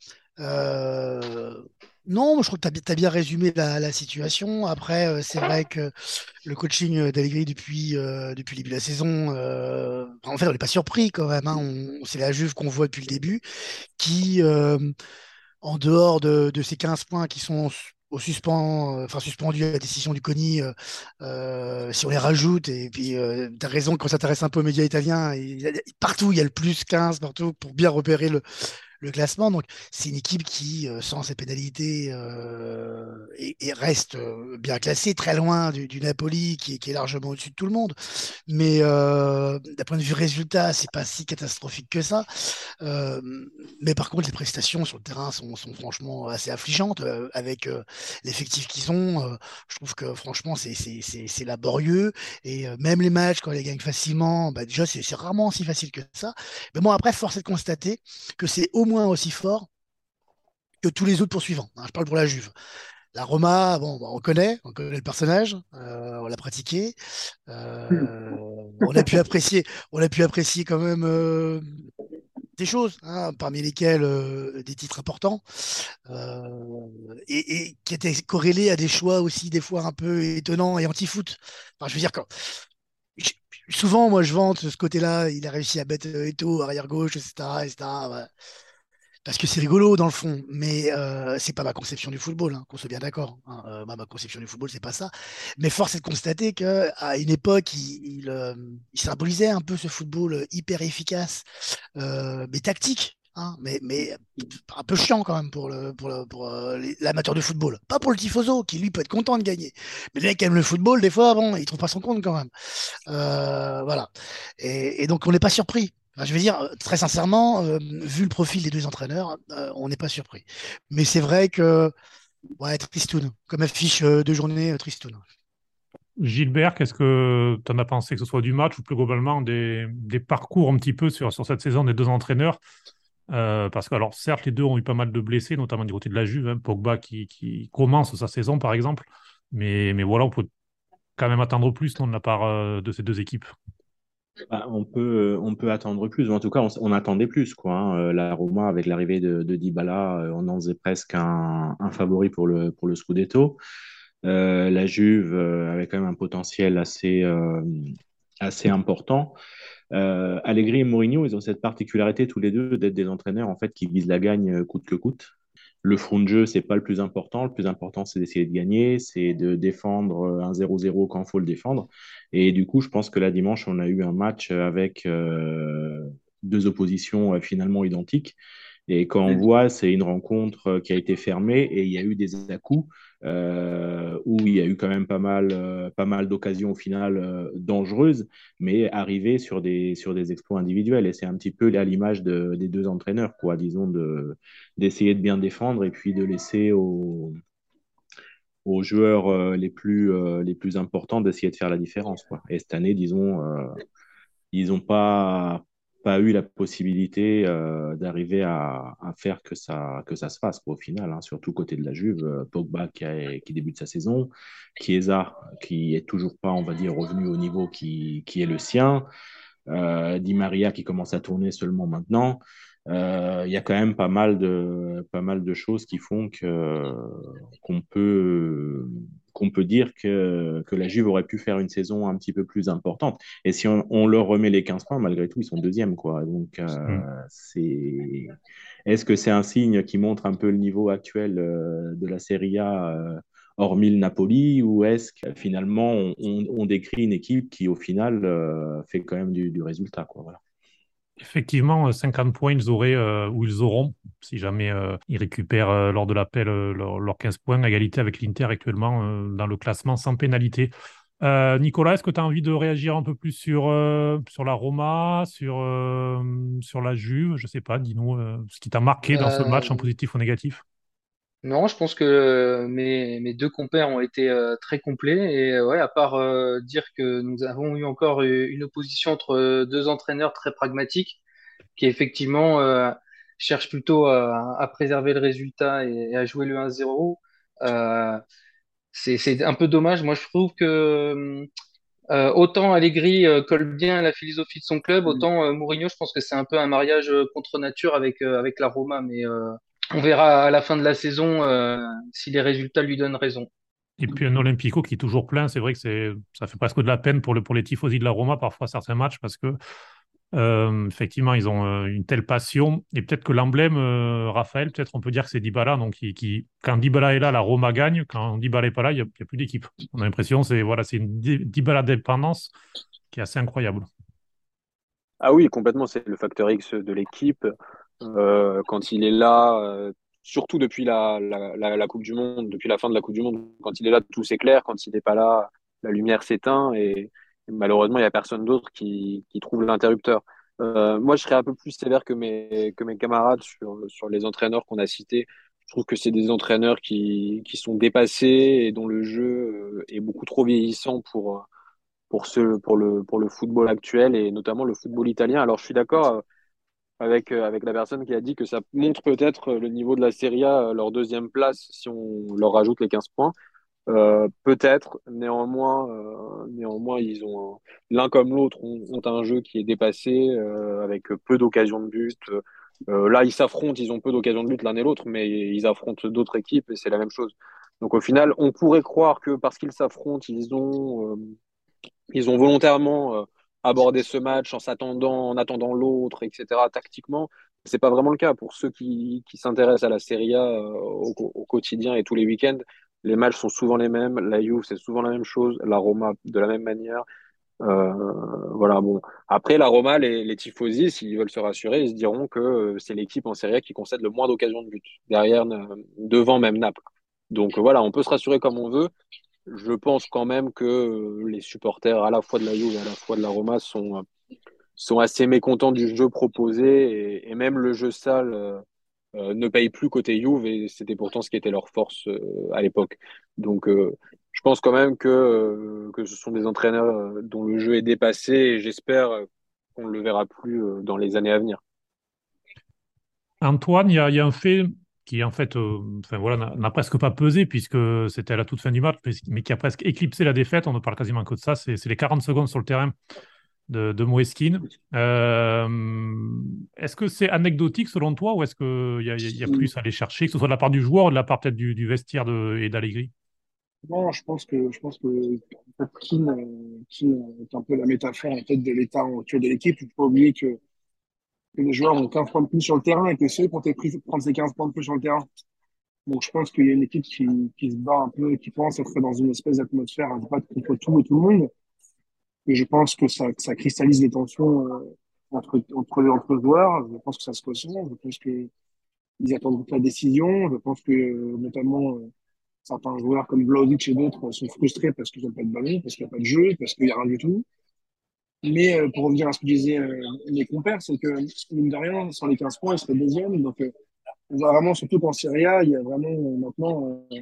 Euh, non, je crois que tu as, bien résumé la, situation. Après, euh, c'est vrai que le coaching d'Allegri depuis, euh, depuis le début de la saison, en fait, on n'est pas surpris quand même. Hein. c'est la Juve qu'on voit depuis le début, qui, en dehors de, ces 15 points qui sont au suspens, enfin suspendu à la décision du CONI, si on les rajoute, et puis tu as raison, quand ça s'intéresse un peu aux médias italiens, partout il y a le plus 15, partout, pour bien repérer le, le classement. Donc, c'est une équipe qui, euh, sans ses pénalités, euh, et, reste euh, bien classée, très loin du, Napoli, qui, est largement au-dessus de tout le monde. Mais d'un point de vue résultat, c'est pas si catastrophique que ça. mais par contre, les prestations sur le terrain sont, franchement assez affligeantes. avec l'effectif qu'ils ont, je trouve que franchement, c'est laborieux. Et même les matchs, quand ils gagnent facilement, bah, déjà, c'est rarement si facile que ça. Mais bon, après, force est de constater que c'est au moins aussi fort que tous les autres poursuivants. Hein, je parle pour la Juve. La Roma, bon, on connaît, on connaît le personnage, euh, on l'a pratiqué, euh, on a pu apprécier, on a pu apprécier quand même euh, des choses, hein, parmi lesquelles des titres importants, et, qui étaient corrélés à des choix aussi des fois un peu étonnants et anti-foot. Je veux dire quand souvent, moi, je vante ce côté-là. Il a réussi à mettre Eto arrière gauche, etc., etc parce que c'est rigolo dans le fond, mais euh, c'est pas ma conception du football, hein, qu'on soit bien d'accord. Hein. Euh, ma conception du football, c'est pas ça. Mais force est de constater qu'à une époque, il, euh, il, symbolisait un peu ce football hyper efficace, euh, mais tactique. Hein, mais, un peu chiant quand même pour le l'amateur de football. Pas pour le tifoso qui lui peut être content de gagner. Mais les mecs qui aiment le football, des fois, bon, il trouve pas son compte quand même. voilà. Et donc on n'est pas surpris je veux dire, euh, très sincèrement, euh, vu le profil des deux entraîneurs, euh, on n'est pas surpris. Mais c'est vrai que, ouais, tristoun, comme affiche de journée, tristoun. Gilbert, qu'est-ce que tu en as pensé, que ce soit du match ou plus globalement des, parcours un petit peu sur, cette saison des deux entraîneurs? Parce que, alors, certes, les deux ont eu pas mal de blessés, notamment du côté de la Juve, hein, Pogba qui, commence sa saison, par exemple. Mais, voilà, on peut quand même attendre plus de la part de ces deux équipes. Bah, on, peut, on peut attendre plus, en tout cas, on, attendait plus. Quoi, hein. euh, La Roma, avec l'arrivée de, de, Dybala, euh, on en faisait presque un, favori pour le, Scudetto. Euh, la Juve avait quand même un potentiel assez, assez important. Allegri et Mourinho, ils ont cette particularité tous les deux d'être des entraîneurs en fait, qui visent la gagne coûte que coûte. Le front de jeu, c'est pas le plus important. Le plus important, c'est d'essayer de gagner, c'est de défendre un 0-0 quand il faut le défendre. Et du coup, je pense que la dimanche, on a eu un match avec euh, deux oppositions euh, finalement identiques. Et quand on voit, c'est une rencontre euh, qui a été fermée et il y a eu des à-coups euh, où il y a eu quand même pas mal, euh, pas mal d'occasions au final euh, dangereuses, mais arrivées sur des, sur des exploits individuels. Et c'est un petit peu à l'image de, des deux entraîneurs, quoi, disons, de, d'essayer de bien défendre et puis de laisser aux, aux joueurs les, plus, les plus importants d'essayer de faire la différence. Quoi. Et cette année, disons, ils n'ont pas, pas eu la possibilité euh, d'arriver à, faire que ça, que ça se fasse au final, hein, surtout côté de la Juve. Euh, Pogba qui, qui, débute sa saison, Chiesa qui est toujours pas, on va dire, revenu au niveau qui, qui est le sien, euh, Di Maria qui commence à tourner seulement maintenant. Il y a quand même pas mal de, pas mal de choses qui font qu'on peut qu'on peut dire que, que la Juve aurait pu faire une saison un petit peu plus importante. Et si on, on leur remet les 15 points, malgré tout, ils sont deuxième. Quoi. Donc, euh, mm. c'est... Est-ce que c'est un signe qui montre un peu le niveau actuel euh, de la Serie A euh, hormis le Napoli ou est-ce que finalement on, on, décrit une équipe qui au final fait quand même du, du résultat quoi, voilà. Effectivement, 50 euh, points, ils auraient, euh, ou ils auront, si jamais euh, ils récupèrent lors de l'appel leurs 15 points, à égalité avec l'Inter actuellement dans le classement sans pénalité. Nicolas, est-ce que tu as envie de réagir un peu plus sur, sur la Roma, sur, sur la Juve? Je ne sais pas, dis-nous ce qui t'a marqué dans ce match en positif ou négatif. Non, je pense que mes, mes deux compères ont été euh, très complets. Et ouais, à part euh, dire que nous avons eu encore une opposition entre deux entraîneurs très pragmatiques, qui effectivement euh, cherchent plutôt à, à, préserver le résultat et, à jouer le 1-0. Euh, c'est, c'est un peu dommage. Moi, je trouve que autant Allegri colle bien à la philosophie de son club, autant Mourinho, je pense que c'est un peu un mariage contre nature avec, avec la Roma. Mais on verra à la fin de la saison euh, si les résultats lui donnent raison. Et puis un Olympico qui est toujours plein, c'est vrai que c'est, ça fait presque de la peine pour, le, pour les tifosi de la Roma parfois certains matchs parce que Euh, effectivement, ils ont euh, une telle passion. Et peut-être que l'emblème, euh, Raphaël, peut-être on peut dire que c'est Dybala. Donc, qui, qui- quand Dybala est là, la Roma gagne. Quand Dybala n'est pas là, il n'y a, plus d'équipe. On a l'impression c'est voilà, c'est une Dy- Dybala dépendance qui est assez incroyable. Ah oui, complètement, c'est le facteur X de l'équipe. Euh, quand il est là, euh, surtout depuis la, la, la, Coupe du Monde, depuis la fin de la Coupe du Monde, quand il est là, tout s'éclaire. Quand il n'est pas là, la lumière s'éteint et, et malheureusement, il n'y a personne d'autre qui, qui trouve l'interrupteur. Euh, moi, je serais un peu plus sévère que mes, que mes camarades sur, sur les entraîneurs qu'on a cités. Je trouve que c'est des entraîneurs qui, qui sont dépassés et dont le jeu euh, est beaucoup trop vieillissant pour, pour, ce, pour, le, pour le football actuel et notamment le football italien. Alors, je suis d'accord euh, avec, euh, avec la personne qui a dit que ça montre peut-être euh, le niveau de la Serie A, euh, leur deuxième place, si on leur rajoute les 15 points. Peut-être, néanmoins, néanmoins, ils ont un- l'un comme l'autre ont, un jeu qui est dépassé avec peu d'occasions de but. Là, ils s'affrontent, ils ont peu d'occasions de but l'un et l'autre, mais ils affrontent d'autres équipes et c'est la même chose. Donc au final, on pourrait croire que parce qu'ils s'affrontent, ils ont, ils ont volontairement abordé ce match en s'attendant, en attendant l'autre, etc. Tactiquement, c'est pas vraiment le cas pour ceux qui, qui s'intéressent à la Serie A euh, au, quotidien et tous les week-ends. Les matchs sont souvent les mêmes. La Juve, c'est souvent la même chose. La Roma, de la même manière. Euh, voilà, bon. Après, la Roma, les, les tifosi, s'ils veulent se rassurer, ils se diront que euh, c'est l'équipe en Serie A qui concède le moins d'occasions de but, derrière, devant même Naples. Donc voilà, on peut se rassurer comme on veut. Je pense quand même que euh, les supporters à la fois de la Juve et à la fois de la Roma sont, euh, sont assez mécontents du jeu proposé et, même le jeu sale euh, ne paye plus côté Juve et c'était pourtant ce qui était leur force à l'époque. Donc je pense quand même que, que ce sont des entraîneurs dont le jeu est dépassé et j'espère qu'on ne le verra plus dans les années à venir. Antoine, il y y a un fait qui, en fait, euh, enfin, voilà, n'a presque pas pesé puisque c'était à la toute fin du match, mais, qui a presque éclipsé la défaite. On ne parle quasiment que de ça. C'est les 40 secondes sur le terrain de, de Moeskin. Euh, est-ce que c'est anecdotique selon toi ou est-ce qu'il y, a- y a plus à aller chercher, que ce soit de la part du joueur ou de la part peut-être du, du vestiaire de, et d'Allegri? Non, je pense que je pense que en fait, Keane, euh, Keane est un peu la métaphore en fait de l'état actuel de l'équipe. Il faut pas oublier que, que les joueurs ont 15 points de plus sur le terrain et que ceux qui ont été pris prendre ces 15 points de plus sur le terrain. Donc je pense qu'il y a une équipe qui, qui se bat un peu, qui pense être dans une espèce d'atmosphère à battre contre tout et tout le monde. Et je pense que ça, que ça cristallise les tensions euh, entre, entre, entre joueurs. Je pense que ça se ressent. Je pense que ils attendent la décision. Je pense que notamment euh, certains joueurs comme Vlahovic et d'autres sont frustrés parce qu'ils n'ont pas de ballon, parce qu'il n'y a pas de jeu, parce qu'il n'y a rien du tout. Mais euh, pour revenir à ce que disaient euh, mes compères, c'est que, mine de rien, sans les 15 points, ils seraient deuxième. Donc, euh, on voit vraiment, surtout qu'en Serie il y a vraiment euh, maintenant, euh,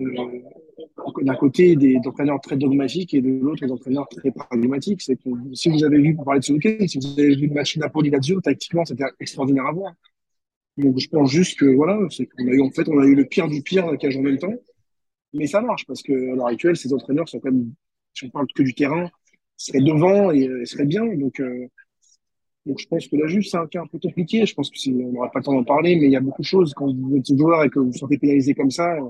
euh, d'un côté, des entraîneurs très dogmatiques et de l'autre, des entraîneurs très pragmatiques. C'est que si vous avez vu, pour parler de ce week-end, si vous avez vu le match Napoli-Lazio, tactiquement, c'était extraordinaire à voir. Donc, je pense juste que, voilà, c'est qu'on a eu, en fait, on a eu le pire du pire joué en même temps. Mais ça marche parce que à l'heure actuelle, ces entraîneurs sont quand même, si on parle que du terrain, seraient devant et, euh, seraient bien. Donc, euh, donc je pense que la Juve, c'est un cas un peu compliqué. Je pense que c'est, on n'aura pas le temps d'en parler, mais il y a beaucoup de choses. Quand vous êtes joueur et que vous vous sentez pénalisé comme ça, euh,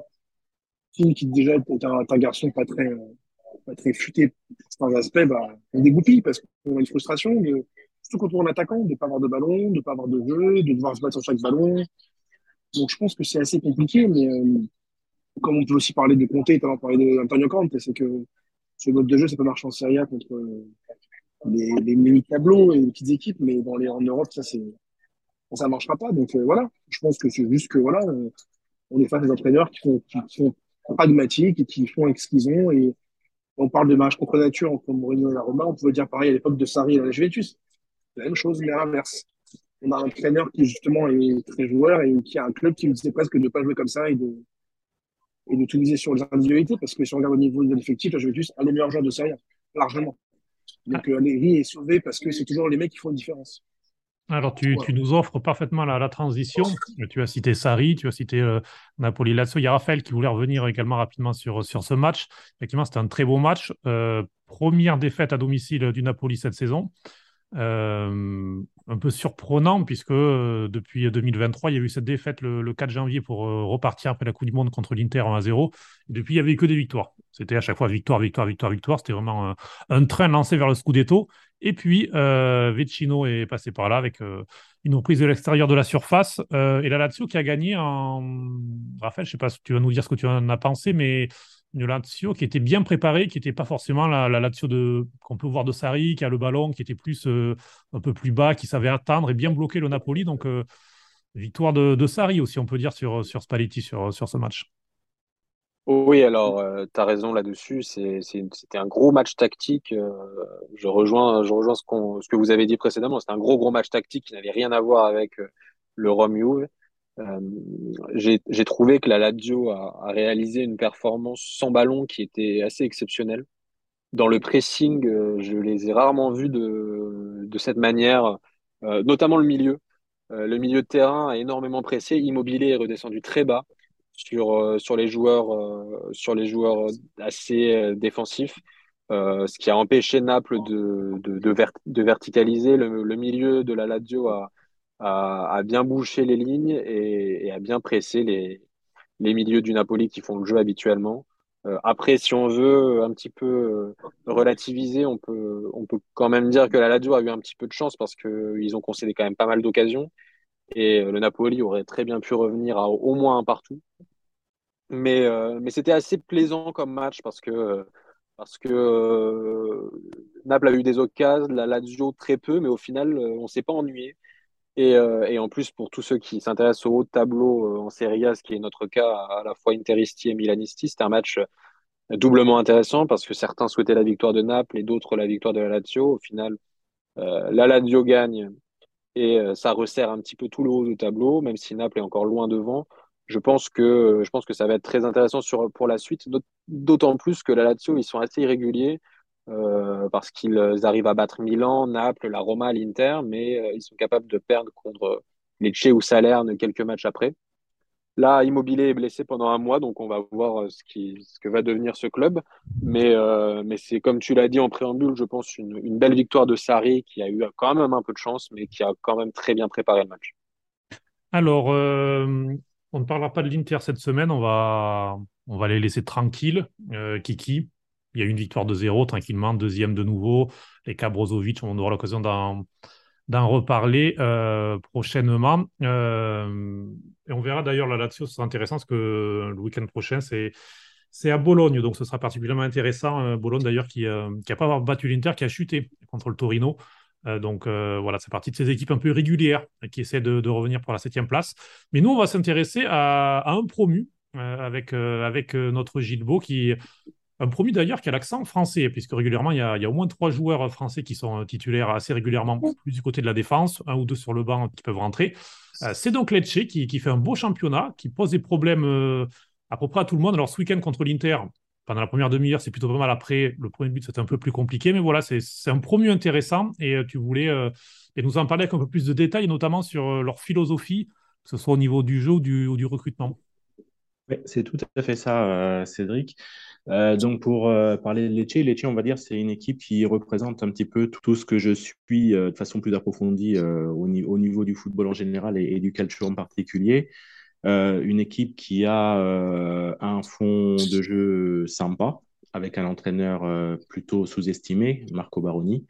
Kim, qui déjà est un, un garçon pas très, euh, pas très futé certains aspects, bah, on dégoupille parce qu'on a une frustration, de, surtout quand on est attaquant, de ne pas avoir de ballon, de ne pas avoir de jeu, de devoir se battre sur chaque ballon. Donc je pense que c'est assez compliqué, mais euh, comme on peut aussi parler de Conte, tu as parlé d'Antonio Conte, c'est que ce mode de jeu, ça peut marcher en Serie A contre euh, les, les mini-tableaux et les petites équipes, mais dans les, en Europe, ça, c'est, ça ne marchera pas. Donc euh, voilà, je pense que c'est juste que voilà, euh, on est face à des entraîneurs qui sont, qui, sont pragmatiques et qui font avec ce qu'ils ont. Et on parle de match contre nature entre Mourinho et la Roma, on pouvait dire pareil à l'époque de Sarri et la Juventus. La même chose, mais à l'inverse. On a un entraîneur qui justement est très joueur et qui a un club qui me disait presque de ne pas jouer comme ça et de, et de tout miser sur les individualités, parce que si on regarde au niveau de l'effectif, la Juventus a les meilleurs joueurs de Serie A, largement. Donc euh, Allegri est sauvé parce que c'est toujours les mecs qui font une différence. Alors, tu, nous offres parfaitement la, la transition. Tu as cité Sarri, tu as cité euh, Napoli Lazio. Il y a Raphaël qui voulait revenir également rapidement sur, sur ce match. Effectivement, c'était un très beau match. Euh, première défaite à domicile du Napoli cette saison. Euh, un peu surprenant puisque euh, depuis 2023, il y a eu cette défaite le, le 4 janvier pour euh, repartir après la Coupe du Monde contre l'Inter 1 à 0. Et depuis, il n'y avait eu que des victoires. C'était à chaque fois victoire, victoire, victoire, victoire. C'était vraiment un, train lancé vers le Scudetto. Et puis, euh, Vecino est passé par là avec une reprise de l'extérieur de la surface. et la Lazio qui a gagné en. Raphaël, je ne sais pas si tu vas nous dire ce que tu en as pensé, mais une Lazio qui était bien préparée, qui n'était pas forcément la, la Lazio qu'on peut voir de Sarri, qui a le ballon, qui était plus euh, un peu plus bas, qui savait attendre et bien bloquer le Napoli. Donc, euh, victoire de, de, Sarri aussi, on peut dire, sur, sur Spalletti, sur, sur ce match. Oui, alors, euh, tu as raison là-dessus. C'était un gros match tactique. je rejoins, je rejoins ce, que vous avez dit précédemment. C'était un gros, gros match tactique qui n'avait rien à voir avec le Rome Juve. Euh, j'ai trouvé que la Lazio a, réalisé une performance sans ballon qui était assez exceptionnelle. Dans le pressing, euh, je les ai rarement vus de, cette manière, euh, notamment le milieu. le milieu de terrain a énormément pressé. Immobilier est redescendu très bas sur, les, joueurs, sur les joueurs assez défensifs. ce qui a empêché Naples de verticaliser. Le, le, milieu de la Lazio a, à, bien boucher les lignes et, à bien presser les, les milieux du Napoli qui font le jeu habituellement. Euh, après, si on veut un petit peu euh, relativiser, on peut, on peut quand même dire que la Lazio a eu un petit peu de chance parce qu'ils ont concédé quand même pas mal d'occasions et euh, le Napoli aurait très bien pu revenir à au moins un partout. Mais, euh, mais c'était assez plaisant comme match parce que, parce que euh, Naples a eu des occasions, la Lazio très peu, mais au final, on s'est pas ennuyé. Et, euh, et, en plus, pour tous ceux qui s'intéressent au haut tableau euh, en Serie A, ce qui est notre cas à la fois Interisti et Milanisti, c'est un match euh, doublement intéressant parce que certains souhaitaient la victoire de Naples et d'autres la victoire de la Lazio. Au final, la Lazio gagne et ça resserre un petit peu tout le haut du tableau, même si Naples est encore loin devant. Je pense que, je pense que ça va être très intéressant pour la suite, d'autant plus que la Lazio, ils sont assez irréguliers. Euh, parce qu'ils arrivent à battre Milan, Naples, la Roma, l'Inter, mais euh, ils sont capables de perdre contre Lecce ou Salerne quelques matchs après. Là, Immobilier est blessé pendant un mois, donc on va voir euh, ce, qui, ce que va devenir ce club. Mais, euh, mais c'est comme tu l'as dit en préambule, je pense une, une, belle victoire de Sarri qui a eu quand même un peu de chance, mais qui a quand même très bien préparé le match. Alors, euh, on ne parlera pas de l'Inter cette semaine, on va, on va les laisser tranquilles. Kiki, il y a une victoire de zéro tranquillement, deuxième de nouveau. Les cas on aura l'occasion d'en, reparler euh, prochainement. Euh, et on verra d'ailleurs la Lazio, ce sera intéressant parce que le week-end prochain, c'est, à Bologne, donc ce sera particulièrement intéressant. Euh, Bologne d'ailleurs qui n'a euh, pas battu l'Inter, qui a chuté contre le Torino. Donc voilà, c'est partie de ces équipes un peu régulières qui essaient de, revenir pour la septième place. Mais nous, on va s'intéresser à, à un promu avec, avec notre Gilbo qui un promu d'ailleurs qui a l'accent français, puisque régulièrement, il y, a, il y, a, au moins trois joueurs français qui sont titulaires assez régulièrement, plus du côté de la défense, un ou deux sur le banc qui peuvent rentrer. Euh, c'est donc Lecce qui, qui, fait un beau championnat, qui pose des problèmes euh, à peu près à tout le monde. Alors ce week-end contre l'Inter, pendant la première demi-heure, c'est plutôt pas mal après. Le premier but, c'était un peu plus compliqué, mais voilà, c'est un promu intéressant. Et euh, tu voulais euh, et nous en parler avec un peu plus de détails, notamment sur euh, leur philosophie, que ce soit au niveau du jeu ou du, ou du recrutement. C'est tout à fait ça, Cédric. Euh, donc pour euh, parler de Lecce, Lecce, on va dire, c'est une équipe qui représente un petit peu tout, ce que je suis euh, de façon plus approfondie au, au, niveau du football en général et, du calcio en particulier. une équipe qui a un fond de jeu sympa, avec un entraîneur plutôt sous-estimé, Marco Baroni.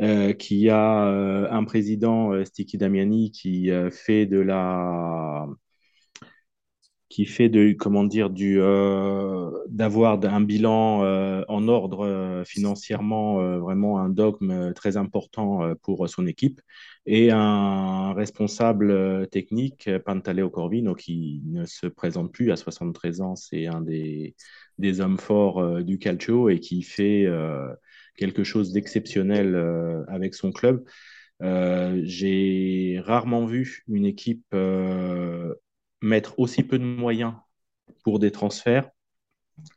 Euh, qui a euh, un président, euh, Stiki Damiani, qui fait de la qui fait de comment dire du euh, d'avoir un bilan euh, en ordre euh, financièrement vraiment un dogme très important pour son équipe. Et un responsable technique Pantaleo Corvino qui ne se présente plus à 73 ans c'est un des des hommes forts du calcio et qui fait quelque chose d'exceptionnel avec son club. J'ai rarement vu une équipe mettre aussi peu de moyens pour des transferts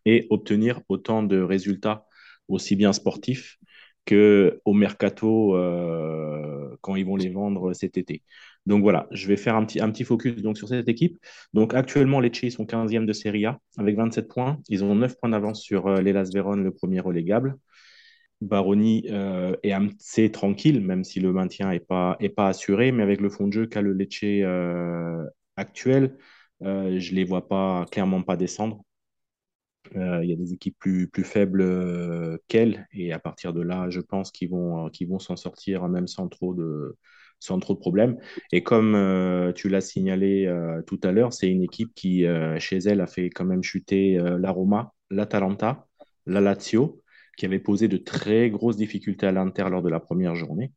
et obtenir autant de résultats, aussi bien sportifs qu'au mercato euh, quand ils vont les vendre cet été. Donc voilà, je vais faire un petit, un petit focus donc, sur cette équipe. Donc actuellement, les Lecce sont 15e de Serie A avec 27 points. Ils ont 9 points d'avance sur euh, l'Elas Vérone, le premier relégable. Baroni euh, est assez tranquille, même si le maintien n'est pas, est pas assuré. Mais avec le fond de jeu qu'a le Lecce euh, actuel, euh, je ne les vois pas, clairement pas descendre. Il y a des équipes plus, plus faibles qu'elles. Et à partir de là, je pense qu'ils vont, vont s'en sortir même sans trop de, sans trop de problèmes. Et comme tu l'as signalé tout à l'heure, c'est une équipe qui, chez elle, a fait quand même chuter la Roma, l'Atalanta, la Lazio qui avait posé de très grosses difficultés à l'Inter lors de la première journée.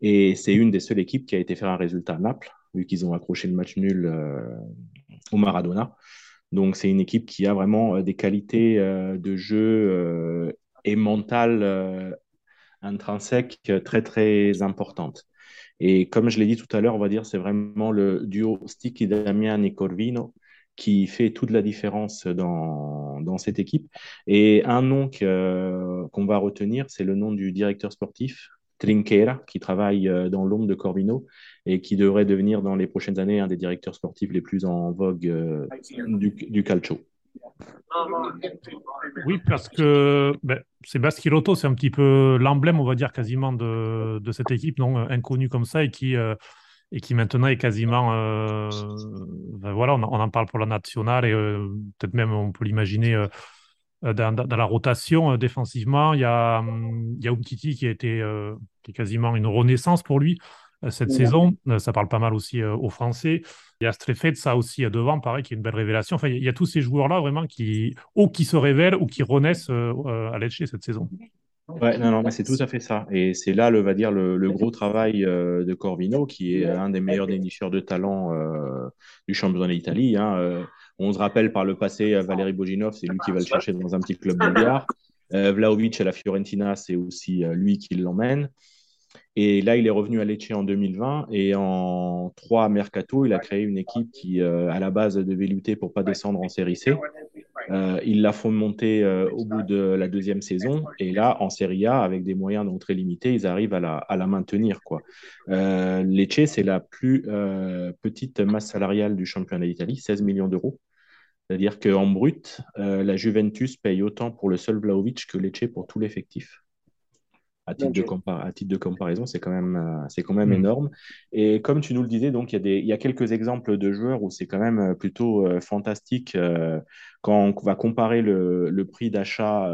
Et c'est une des seules équipes qui a été faire un résultat à Naples, vu qu'ils ont accroché le match nul euh, au Maradona. Donc c'est une équipe qui a vraiment euh, des qualités euh, de jeu et mentales intrinsèques très très importantes. Et comme je l'ai dit tout à l'heure, on va dire c'est vraiment le duo Sticky Damian et Corvino qui fait toute la différence dans, dans cette équipe. Et un nom qu'on va retenir, c'est le nom du directeur sportif, Trinquera, qui travaille euh, dans l'ombre de Corvino et qui devrait devenir dans les prochaines années un des directeurs sportifs les plus en vogue euh, du, calcio. Oui, parce que ben, c'est Baschirotto, c'est un petit peu l'emblème, on va dire, quasiment de, cette équipe non inconnue comme ça et qui, euh, et qui maintenant est quasiment. Euh, ben voilà, on, en parle pour la nationale et euh, peut-être même on peut l'imaginer euh, dans, dans, la rotation défensivement. Il y a, il y a Umtiti qui a été qui est quasiment une renaissance pour lui cette saison. Ça parle pas mal aussi aux Français. Il y a Strefet, ça aussi devant, pareil, qui est une belle révélation. Enfin, il y a tous ces joueurs-là vraiment qui, ou qui se révèlent ou qui renaissent à Lecce cette saison. Ouais, non, c'est tout à fait ça. Et c'est là, le, va dire, le, le gros travail euh, de Corvino, qui est un des meilleurs dénicheurs de talent euh, du championnat d'Italie. Hein. Euh, on se rappelle par le passé, Valérie Boginov, c'est lui qui va le chercher dans un petit club bulgare. Vlaovic à la Fiorentina, c'est aussi lui qui l'emmène. Et là, il est revenu à Lecce en 2020 et en trois mercato, il a créé une équipe qui, à la base, devait lutter pour pas descendre en série C. Euh, ils la font monter euh, au bout de la deuxième saison. Et là, en Serie A, avec des moyens donc très limités, ils arrivent à la, maintenir. Euh, Lecce, c'est la plus euh, petite masse salariale du championnat d'Italie, 16 millions d'euros. C'est-à-dire qu'en brut, la Juventus paye autant pour le seul Vlaovic que Lecce pour tout l'effectif à titre, de à titre de comparaison, c'est quand même, euh, c'est quand même mm. énorme. Et comme tu nous le disais, donc il y, a y quelques exemples de joueurs où c'est quand même euh, plutôt euh, fantastique quand on va comparer le, le prix d'achat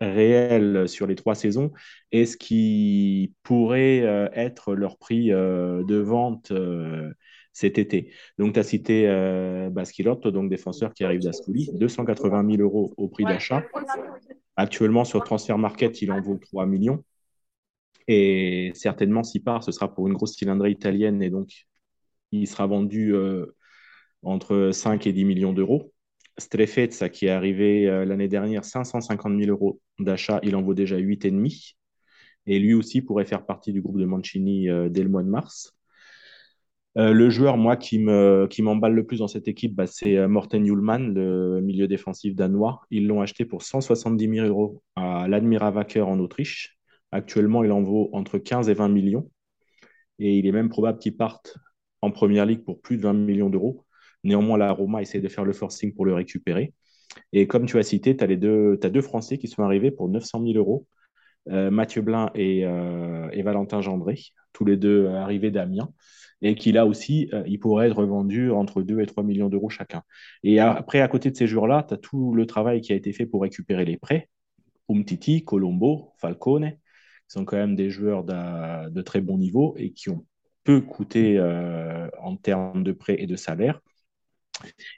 réel sur les trois saisons et ce qui pourrait être leur prix de vente cet été. Donc, tu as cité euh, Basquilotto, donc défenseur qui arrive d'Ascoli, 280 000 euros au prix d'achat. Actuellement, sur Transfer Market, il en vaut 3 millions. Et certainement, s'il part, ce sera pour une grosse cylindrée italienne et donc il sera vendu euh, entre 5 et 10 millions d'euros. Strefezza, qui est arrivé euh, l'année dernière, 550 000 euros d'achat, il en vaut déjà 8,5. Et lui aussi pourrait faire partie du groupe de Mancini dès le mois de mars. Euh, le joueur, moi, qui me qui m'emballe le plus dans cette équipe, bah, c'est euh, Morten Hjulman, le milieu défensif danois. Ils l'ont acheté pour 170 000 euros à l'Admira Wacker en Autriche. Actuellement, il en vaut entre 15 et 20 millions. Et il est même probable qu'il parte en première ligue pour plus de 20 millions d'euros. Néanmoins, la Roma essaie de faire le forcing pour le récupérer. Et comme tu as cité, tu as, as deux Français qui sont arrivés pour 900 000 euros. Euh, Mathieu Blin et, et Valentin Gendré, tous les deux arrivés d'Amiens et qui là aussi, euh, il être revendu entre 2 et 3 millions d'euros chacun. Et après, à côté de ces joueurs-là, tu as tout le travail qui a été fait pour récupérer les prêts. Umtiti, Colombo, Falcone, qui sont quand même des joueurs de, très bon niveau et qui ont peu coûté euh, en termes de prêts et de salaire.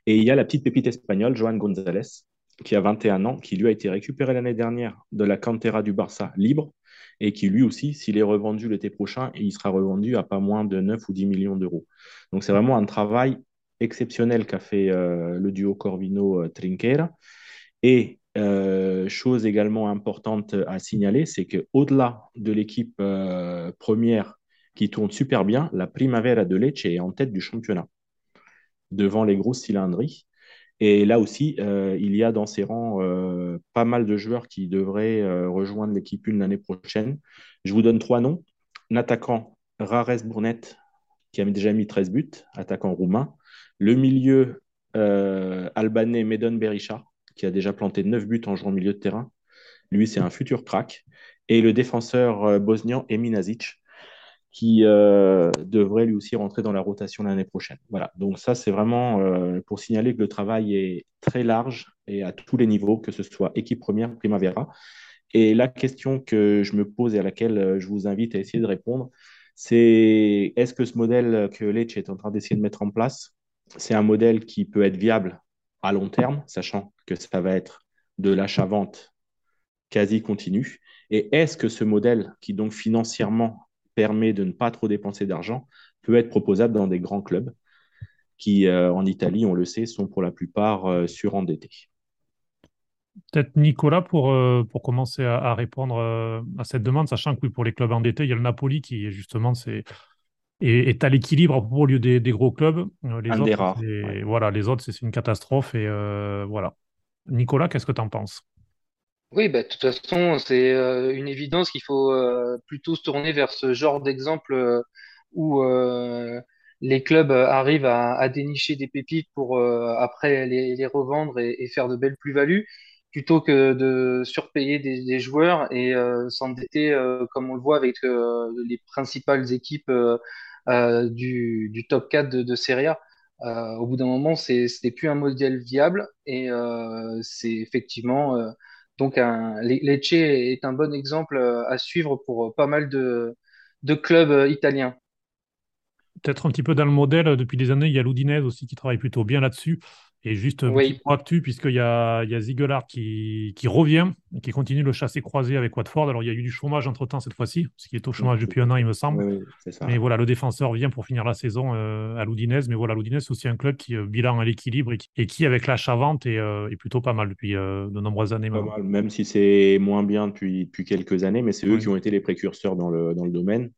Et il y a la petite pépite espagnole, Joan González, qui a 21 ans, qui lui a été récupéré l'année dernière de la cantera du Barça libre et qui lui aussi, s'il est revendu l'été prochain, il sera revendu à pas moins de 9 ou 10 millions d'euros. Donc c'est vraiment un travail exceptionnel qu'a fait euh, le duo Corvino-Trinquera. Et euh, chose également importante à signaler, c'est qu'au-delà de l'équipe euh, première qui tourne super bien, la Primavera de Lecce est en tête du championnat, devant les grosses cylindries. Et là aussi, euh, il y a dans ses rangs euh, pas mal de joueurs qui devraient euh, rejoindre l'équipe une l'année prochaine. Je vous donne trois noms. L'attaquant Rares Bournet, qui a déjà mis 13 buts, attaquant roumain. Le milieu albanais Medon Berisha, qui a déjà planté 9 buts en jouant milieu de terrain. Lui, c'est un futur crack. Et le défenseur bosnien Eminazic, qui euh, devrait lui aussi rentrer dans la rotation l'année prochaine. Voilà, donc ça c'est vraiment euh, pour signaler que le travail est très large et à tous les niveaux, que ce soit équipe première, Primavera. Et la question que je me pose et à laquelle euh, je vous invite à essayer de répondre, c'est est-ce que ce modèle que Lecce est en train d'essayer de mettre en place, c'est un modèle qui peut être viable à long terme, sachant que ça va être de l'achat-vente quasi continu? Et est-ce que ce modèle, qui donc financièrement permet de ne pas trop dépenser d'argent peut être proposable dans des grands clubs qui, euh, en Italie, on le sait, sont pour la plupart euh, surendettés. Peut-être Nicolas pour, euh, pour commencer à, répondre à cette demande, sachant que oui, pour les clubs endettés, il y a le Napoli qui justement c'est, est, à l'équilibre au lieu des, des gros clubs. les Un autres, des rares. Voilà, les autres, c'est une catastrophe. Et voilà. Nicolas, qu'est-ce que tu en penses? Oui, bah, de toute façon, c'est euh, une évidence qu'il faut euh, plutôt se tourner vers ce genre d'exemple euh, où les clubs arrivent à, dénicher des pépites pour après les, revendre et, faire de belles plus-values, plutôt que de surpayer des, joueurs et s'endetter comme on le voit avec les principales équipes du, du, top 4 de, Serie A. au bout d'un moment, c'est plus un modèle viable et c'est effectivement donc, Lecce est un bon exemple euh, à suivre pour euh, pas mal de, de clubs euh, italiens. Peut-être un petit peu dans le modèle, depuis des années, il y a l'Udinese aussi qui travaille plutôt bien là-dessus. Et juste un petit point actu, puisqu'il y a, il y a Ziegler qui, qui revient et qui continue le chassé croisé avec Watford. Alors, il y a eu du chômage entre-temps cette fois-ci, parce qu'il est au chômage depuis un an, il me semble. Oui, ça. Mais voilà, le défenseur vient pour finir la saison euh, à l'Oudinez. Mais voilà, l'Oudinez, c'est aussi un club qui, euh, bilan à l'équilibre et, qui, avec l'achat-vente, est, euh, est, plutôt pas mal depuis de nombreuses années. Pas mal, même si c'est moins bien depuis, depuis quelques années, mais c'est eux qui ont été les précurseurs dans le, dans le domaine.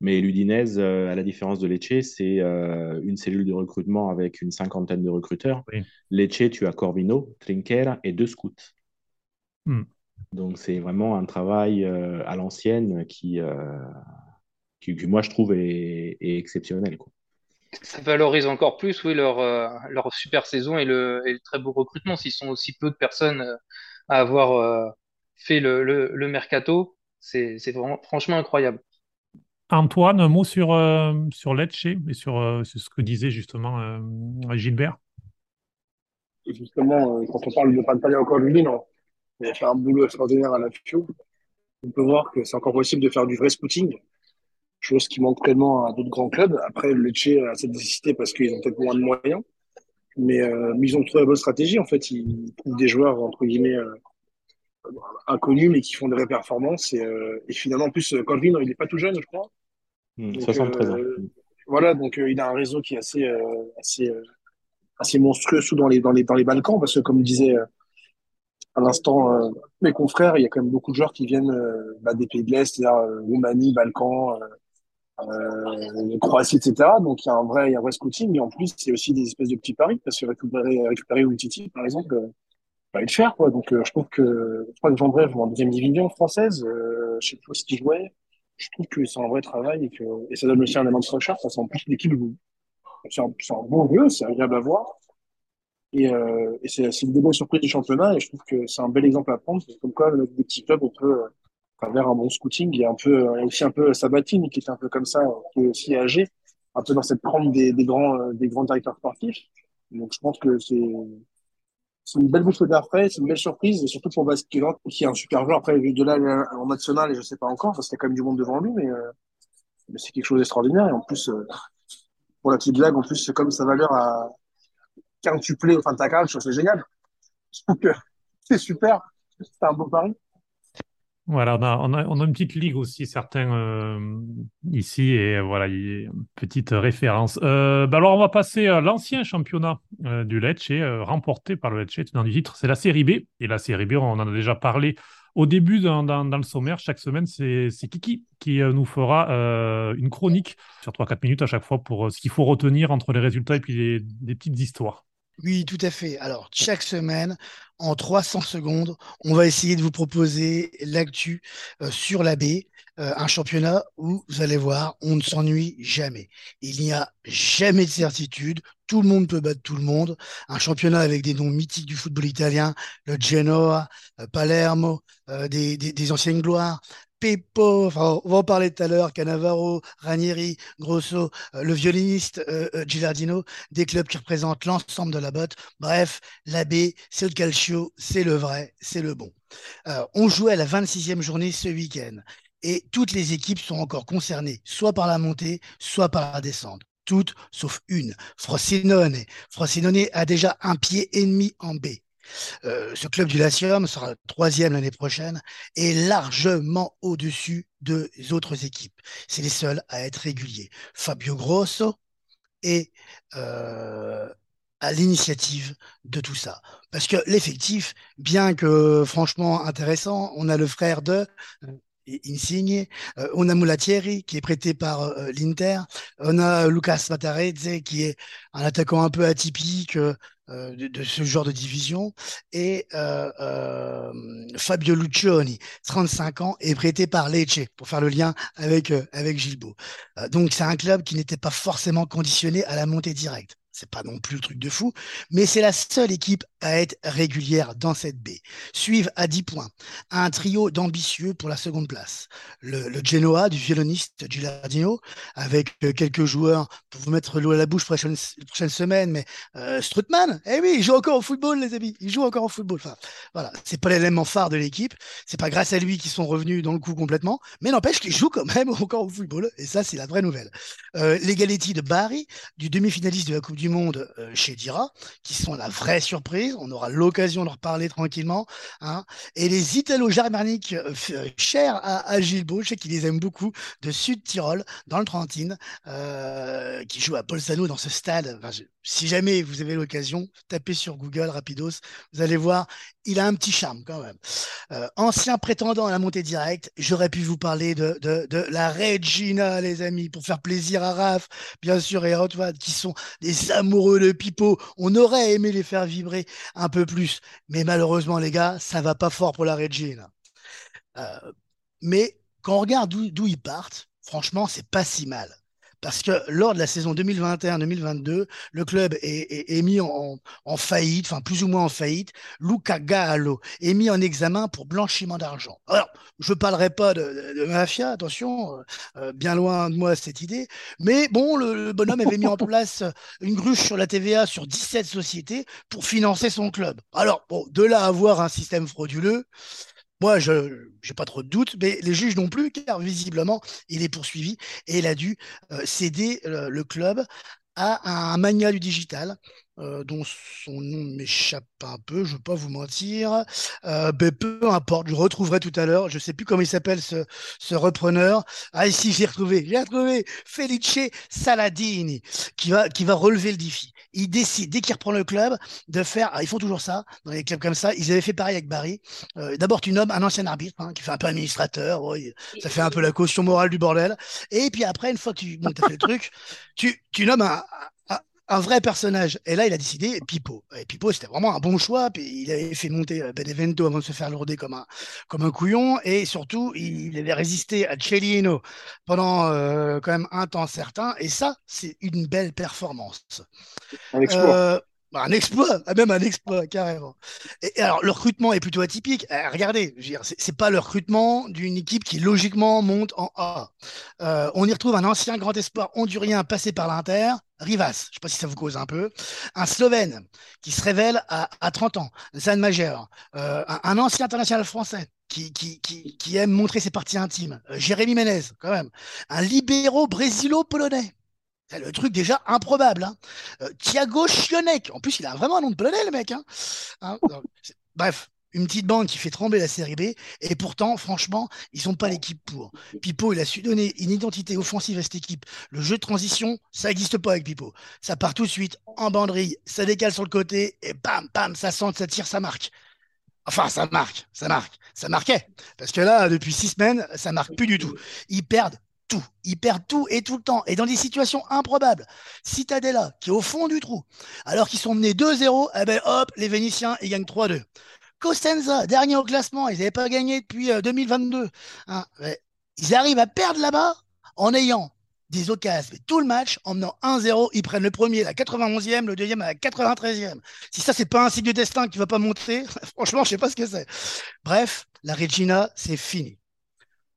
Mais l'Udinese, euh, à la différence de Lecce, c'est euh, une cellule de recrutement avec une cinquantaine de recruteurs. Lecce, tu as Corvino, Trinquera et deux scouts. Hmm. Donc c'est vraiment un travail euh, à l'ancienne qui, qui, moi je trouve est, exceptionnel. Quoi. Ça valorise encore plus oui, leur, leur super saison et le, et le très beau recrutement. S'ils sont aussi peu de personnes à avoir fait le, le, le mercato, c'est franchement incroyable. Antoine, un mot sur, euh, sur Lecce et sur, euh, ce que disait justement euh, Gilbert? Justement, quand on parle de Pantaleo Corvino, il a fait un boulot extraordinaire à la FIO. On peut voir que c'est encore possible de faire du vrai scouting, chose qui manque tellement à d'autres grands clubs. Après, Lecce a cette nécessité parce qu'ils ont peut-être moins de moyens, mais, ils ont trouvé la bonne stratégie. En fait, ils trouvent des joueurs, entre guillemets, inconnus, mais qui font des vraies performances. Et, et finalement, en plus, Corvino, il n'est pas tout jeune, je crois. 73 hmm, ans. Euh, voilà, donc euh, il a un réseau qui est assez, euh, assez, assez monstrueux sous dans les, dans, les, dans les Balkans, parce que comme disait à l'instant mes confrères, il y a quand même beaucoup de joueurs qui viennent bah, des pays de l'Est, c'est-à-dire Roumanie, Balkans, euh, Croatie, etc. Donc il y a un vrai, il y a un vrai scouting, et en plus il y a aussi des espèces de petits paris, parce que récupérer, récupérer par exemple, euh, va le faire, quoi. Donc je trouve que je crois que Jean en deuxième division française, euh, je sais pas ce qu'il jouait je trouve que c'est un vrai travail et que et ça donne aussi un élément de recherche. Ça sent plus l'équipe. C'est un, un, bon jeu, c'est agréable à voir. Et, euh, et c'est une des bonnes surprises du championnat et je trouve que c'est un bel exemple à prendre. Comme quoi, des petits clubs, on peut euh, faire un bon scouting. A un peu, a aussi un peu Sabatine qui est un peu comme ça, qui est aussi âgé, un peu dans cette trempe des, des grands, euh, des grands directeurs sportifs. Donc je pense que c'est c'est une belle bouffée d'air frais, c'est une belle surprise, et surtout pour Basquiat, qui est un super joueur. Après, de là, en national, et je sais pas encore, parce qu'il y a quand même du monde devant lui, mais, euh, mais c'est quelque chose d'extraordinaire. Et en plus, euh, pour la petite blague, en plus, c'est comme sa valeur à quintuplé au fin de ta carte, c'est génial. Je trouve que <laughs> c'est super. C'est un beau pari. Voilà, on a, une petite ligue aussi, certains euh, ici, et voilà, une petite référence. Euh, bah alors, on va passer à l'ancien championnat euh, du Lecce, remporté par le Lecce, dans du titre, c'est la Série B. Et la Série B, on en a déjà parlé au début dans, le sommaire. Chaque semaine, c'est Kiki qui nous fera une chronique sur 3-4 minutes à chaque fois pour ce qu'il faut retenir entre les résultats et puis des petites histoires. Oui, tout à fait. Alors, chaque semaine, en 300 secondes, on va essayer de vous proposer l'actu euh, sur la baie, euh, un championnat où, vous allez voir, on ne s'ennuie jamais. Il n'y a jamais de certitude, tout le monde peut battre tout le monde. Un championnat avec des noms mythiques du football italien, le Genoa, euh, Palermo, des anciennes gloires. On va en parler tout à l'heure, Cannavaro, Ranieri, Grosso, euh, le violoniste euh, euh, des clubs qui représentent l'ensemble de la botte. Bref, la B, c'est le calcio, c'est le vrai, c'est le bon. Euh, on jouait à la 26e journée ce week-end et toutes les équipes sont encore concernées, soit par la montée, soit par la descente. Toutes sauf une, Frosinone. Frosinone a déjà un pied ennemi en B. Euh, ce club du Latium sera troisième l'année prochaine et largement au-dessus des autres équipes. C'est les seuls à être réguliers. Fabio Grosso est euh, à l'initiative de tout ça. Parce que l'effectif, bien que franchement intéressant, on a le frère de Insigne, euh, on a Mulatieri qui est prêté par euh, l'Inter, on a Lucas Matarezze qui est un attaquant un peu atypique euh, de, ce genre de division, et euh, euh, Fabio Lucioni, 35 ans, est prêté par Lecce pour faire le lien avec, avec Gilbo. donc c'est un club qui n'était pas forcément conditionné à la montée directe c'est pas non plus le truc de fou, mais c'est la seule équipe à être régulière dans cette baie. Suivent à 10 points un trio d'ambitieux pour la seconde place. Le, Genoa du violoniste Gilardino, avec euh, quelques joueurs pour vous mettre l'eau à la bouche prochaine, prochaine semaine, mais euh, Strutman, eh oui, il joue encore au football, les amis, il joue encore au football. Enfin, voilà, c'est pas l'élément phare de l'équipe, c'est pas grâce à lui qu'ils sont revenus dans le coup complètement, mais n'empêche qu'ils jouent quand même <laughs> encore au football, et ça, c'est la vraie nouvelle. Euh, les de Bari, du demi-finaliste de la Coupe du Monde euh, chez Dira, qui sont la vraie surprise. On aura l'occasion de leur parler tranquillement. Hein. Et les Italo-germaniques euh, euh, chers à, à Gilles je sais qu'il les aime beaucoup, de Sud-Tyrol, dans le Trentine, qui joue à Bolzano dans ce stade. Je, si jamais vous avez l'occasion, tapez sur Google Rapidos, vous allez voir, il a un petit charme quand même. Euh, ancien prétendant à la montée directe, j'aurais pu vous parler de, la Regina, les amis, pour faire plaisir à Raph, bien sûr, et à Hotwad, qui sont des amoureux de Pipo. On aurait aimé les faire vibrer un peu plus, mais malheureusement, les gars, ça va pas fort pour la Regina. Euh, mais quand on regarde d'où ils partent, franchement, c'est pas si mal parce que lors de la saison 2021-2022, le club est, est, est mis en, en, faillite, enfin plus ou moins en faillite. Luca Gallo est mis en examen pour blanchiment d'argent. Alors, je ne parlerai pas de, mafia, attention, euh, bien loin de moi cette idée, mais bon, le, le, bonhomme avait mis en <laughs> place une gruche sur la TVA sur 17 sociétés pour financer son club. Alors, bon, de là à avoir un système frauduleux, moi, je n'ai pas trop de doutes, mais les juges non plus, car visiblement, il est poursuivi et il a dû euh, céder euh, le club à un mania du digital euh, dont son nom m'échappe un peu, je ne veux pas vous mentir. Euh, ben, peu importe, je retrouverai tout à l'heure. Je ne sais plus comment il s'appelle ce, ce, repreneur. Ah, ici, j'ai retrouvé, j'ai retrouvé Felice Saladini qui va, qui va relever le défi. Il décide, dès qu'il reprend le club, de faire. Ah, ils font toujours ça, dans les clubs comme ça. Ils avaient fait pareil avec Barry. Euh, D'abord, tu nommes un ancien arbitre hein, qui fait un peu administrateur. Ça fait un peu la caution morale du bordel. Et puis après, une fois que tu bon, as fait le truc, tu, tu nommes un, un vrai personnage. Et là, il a décidé Pipo. Et Pipo, c'était vraiment un bon choix. Puis il avait fait monter Benevento avant de se faire lourder comme un, comme un couillon. Et surtout, il avait résisté à Cellino pendant euh, quand même un temps certain. Et ça, c'est une belle performance. Un exploit. Euh, un exploit, même un exploit, carrément. Et alors, le recrutement est plutôt atypique. Eh, regardez, c'est pas le recrutement d'une équipe qui logiquement monte en A. Euh, on y retrouve un ancien grand espoir hondurien passé par l'Inter, Rivas, je ne sais pas si ça vous cause un peu, un Slovène qui se révèle à, à 30 ans, Zan Majeur, euh, un, ancien international français qui, aime montrer ses parties intimes, euh, Jérémy Ménez, quand même, un libéraux brésilo-polonais. Le truc déjà improbable. Hein. Euh, Thiago Chionek, en plus il a vraiment un nom de polonais le mec. Hein. Hein, bref, une petite bande qui fait trembler la série B, et pourtant, franchement, ils sont pas l'équipe pour. Pipo, il a su donner une identité offensive à cette équipe. Le jeu de transition, ça n'existe pas avec Pipo. Ça part tout de suite en banderille, ça décale sur le côté, et bam, bam, ça sente, ça tire, ça marque. Enfin, ça marque, ça marque, ça marquait. Parce que là, depuis six semaines, ça marque plus du tout. Ils perdent tout. Ils perdent tout et tout le temps. Et dans des situations improbables. Citadella, qui est au fond du trou, alors qu'ils sont menés 2-0, eh ben hop, les Vénitiens, ils gagnent 3-2. Cosenza, dernier au classement, ils n'avaient pas gagné depuis 2022. Hein, ils arrivent à perdre là-bas en ayant des occasions, mais tout le match en menant 1-0, ils prennent le premier à la 91e, le deuxième à la 93e. Si ça, c'est pas un signe du destin qui va pas monter, <laughs> franchement, je sais pas ce que c'est. Bref, la Regina, c'est fini.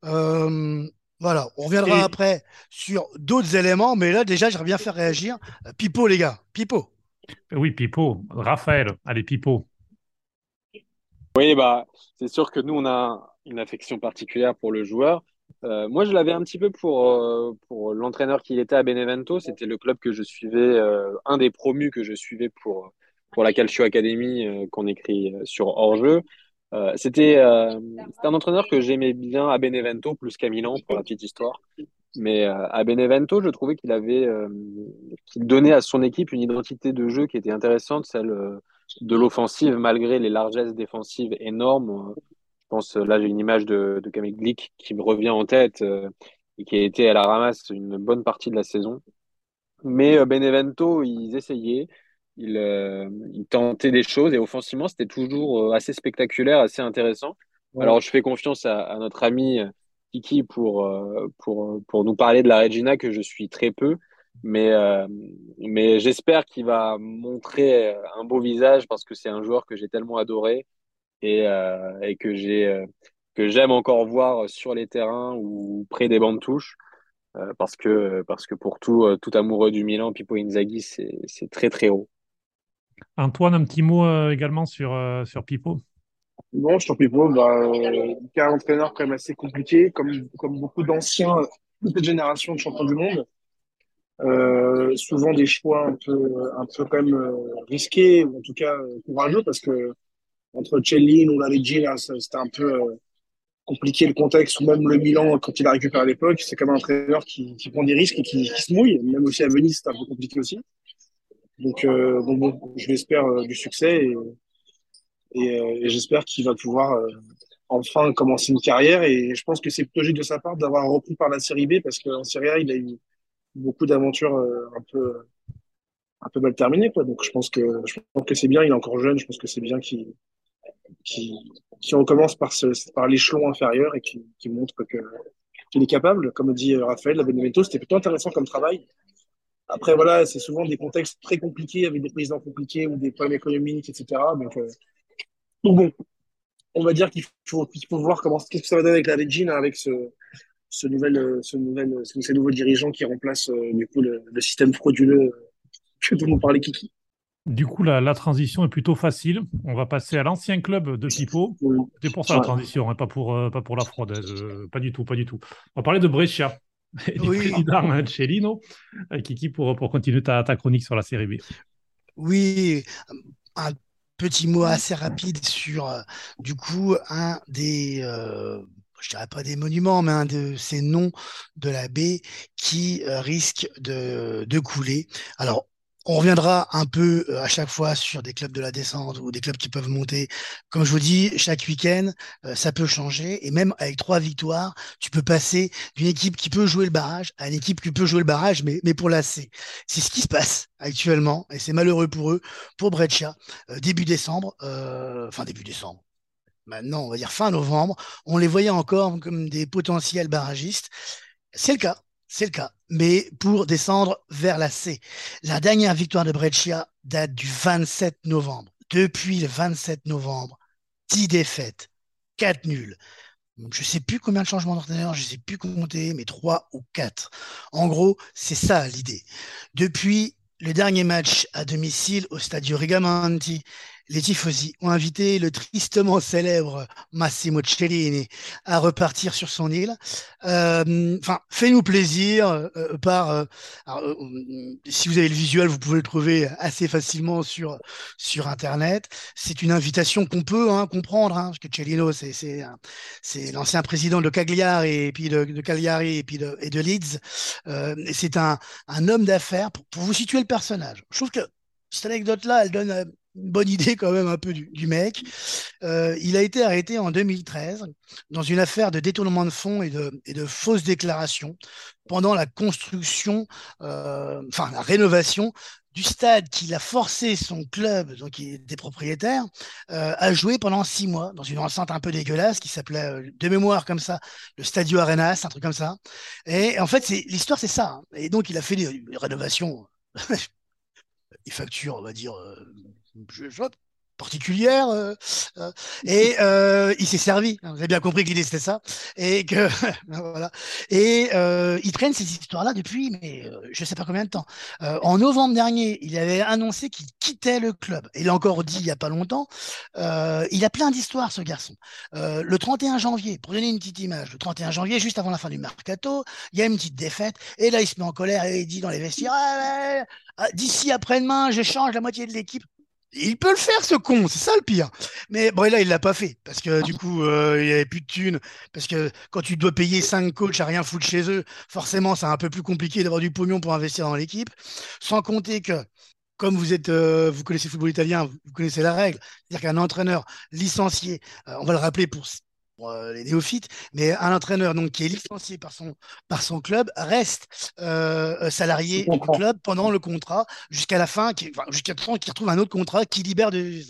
Euh, voilà, on reviendra Et- après sur d'autres éléments, mais là, déjà, j'aimerais bien faire réagir. Euh, Pipo, les gars, Pipo. Oui, Pipo. Raphaël. Allez, Pipo. Oui, bah, c'est sûr que nous, on a une affection particulière pour le joueur. Euh, moi, je l'avais un petit peu pour, euh, pour l'entraîneur qu'il était à Benevento. C'était le club que je suivais, euh, un des promus que je suivais pour, pour la Calcio Academy euh, qu'on écrit sur hors-jeu. Euh, c'était euh, c'était un entraîneur que j'aimais bien à Benevento plus qu'à Milan, pour la petite histoire. Mais euh, à Benevento, je trouvais qu'il avait, qu'il donnait à son équipe une identité de jeu qui était intéressante, celle de l'offensive, malgré les largesses défensives énormes. Je pense, là, j'ai une image de, de Kamil Glik qui me revient en tête et qui a été à la ramasse une bonne partie de la saison. Mais Benevento, ils essayaient, euh, ils tentaient des choses et offensivement, c'était toujours euh, assez spectaculaire, assez intéressant. Ouais. Alors, je fais confiance à, à notre ami euh, Kiki pour, pour, pour nous parler de la Regina, que je suis très peu. Mais, euh, mais j'espère qu'il va montrer un beau visage parce que c'est un joueur que j'ai tellement adoré et, euh, et que j'ai que j'aime encore voir sur les terrains ou près des bancs de touche. Euh, parce que, parce que pour tout, tout amoureux du Milan, Pippo Inzaghi, c'est très très haut. Antoine, un petit mot euh, également sur, euh, sur Pipo. Bon, sur Pipo, bah, euh, un entraîneur quand même assez compliqué, comme, comme beaucoup d'anciens cette génération de champions du monde. Euh, souvent des choix un peu, un peu quand même euh, risqués, ou en tout cas euh, courageux, parce que entre ou la ça- c'était un peu euh, compliqué le contexte, ou même le Milan quand il a récupéré à l'époque. C'est comme un entraîneur qui, qui prend des risques et qui, qui se mouille. Même aussi à Venise, c'était un peu compliqué aussi. Donc, euh, donc bon, je l'espère euh, du succès euh, et j'espère qu'il va pouvoir enfin commencer une carrière. Et je pense que c'est plutôt logique de sa part d'avoir repris par la Série B parce qu'en Serie A, il a eu beaucoup d'aventures un peu, un peu mal terminées. Donc je pense que, je pense que c'est bien. Il est encore jeune. Je pense que c'est bien qu'il qu'il recommence par, par l'échelon inférieur et qu'il montre qu'il est capable. Comme dit Raphaël, la Benevento, c'était plutôt intéressant comme travail. Après, voilà, c'est souvent des contextes très compliqués avec des présidents compliqués ou des problèmes économiques, etc. Donc, euh, donc bon, on va dire qu'il faut, qu'il faut voir comment, qu'est-ce que ça va donner avec la Regina, avec ce, ce nouvel, euh, ce nouvel, ce- ces nouveaux dirigeants qui remplacent euh, du coup le, le système frauduleux euh, que dont nous parlait Kiki. Du coup, la, la transition est plutôt facile. On va passer à l'ancien club de Pipo. C'est pour ça la transition, hein, pas, pour, euh, pas pour la fraude. hein, euh, pas du tout, pas du tout. On va parler de Brescia <laughs> et du Oui. président Cellino. Euh, Kiki, pour, pour continuer ta, ta chronique sur la série B. Oui, un petit mot assez rapide sur, euh, du coup, un des, euh, je dirais pas des monuments, mais un de ces noms de la baie qui euh, risque de, de couler. Alors, on reviendra un peu euh, à chaque fois sur des clubs de la descente ou des clubs qui peuvent monter. Comme je vous dis, chaque week-end, euh, ça peut changer. Et même avec trois victoires, tu peux passer d'une équipe qui peut jouer le barrage à une équipe qui peut jouer le barrage, mais, mais pour la. C'est ce qui se passe actuellement, et c'est malheureux pour eux, pour Breccia. Euh, début décembre, euh, début décembre, maintenant on va dire fin novembre, on les voyait encore comme des potentiels barragistes. C'est le cas, c'est le cas, mais pour descendre vers la C. La dernière victoire de Breccia date du 27 novembre. Depuis le 27 novembre, 10 défaites, 4 nuls. Je sais plus combien de changements d'entraîneur, je sais plus compter, mais 3 ou 4. En gros, c'est ça l'idée. Depuis le dernier match à domicile au Stadio Rigamonti, les tifosi ont invité le tristement célèbre Massimo Cellini à repartir sur son île. Euh, Enfin, fais-nous plaisir euh, par. euh, alors, euh, si vous avez le visuel, vous pouvez le trouver assez facilement sur sur Internet. C'est une invitation qu'on peut hein, comprendre, hein, parce que Cellino, c'est c'est l'ancien président de Cagliari et puis de, de Cagliari et puis de, et de Leeds. Euh, et c'est un, un homme d'affaires pour, pour vous situer le personnage. Je trouve que cette anecdote-là, elle donne euh, bonne idée quand même un peu du, mec. Euh, il a été arrêté en 2013 dans une affaire de détournement de fonds et de, et de fausses déclarations pendant la construction, euh, enfin la rénovation du stade qu'il a forcé son club, donc il était propriétaire, euh, à jouer pendant six mois dans une enceinte un peu dégueulasse qui s'appelait de mémoire comme ça, le Stadio Arenas, un truc comme ça. Et en fait, c'est l'histoire, c'est ça. hein. Et donc, il a fait des, rénovations, <laughs> des factures, on va dire, je, particulières. euh, euh, et euh, il s'est servi. hein. Vous avez bien compris que l'idée c'était ça. Et que <laughs> voilà. Et il traîne ces histoires-là depuis, mais je sais pas combien de temps. En novembre dernier, il avait annoncé qu'il quittait le club. Il l'a encore dit il y a pas longtemps. Il a plein d'histoires, ce garçon. Le 31 janvier, pour donner une petite image, le 31 janvier, juste avant la fin du mercato, il y a une petite défaite. Et là, il se met en colère et il dit dans les vestiaires Ah, ah, D'ici après-demain, je change la moitié de l'équipe. Il peut le faire, ce con, c'est ça le pire. Mais bon, là, il l'a pas fait parce que du coup, euh, il n'y avait plus de thunes. Parce que quand tu dois payer 5 coachs à rien foutre chez eux, forcément, c'est un peu plus compliqué d'avoir du pognon pour investir dans l'équipe. Sans compter que, comme vous êtes, euh, vous connaissez le football italien, vous, connaissez la règle. C'est-à-dire qu'un entraîneur licencié, euh, on va le rappeler pour, les néophytes, mais un entraîneur donc qui est licencié par son, par son club reste euh, salarié du club pendant le contrat jusqu'à la fin, enfin, jusqu'à temps qu'il retrouve un autre contrat qui libère de.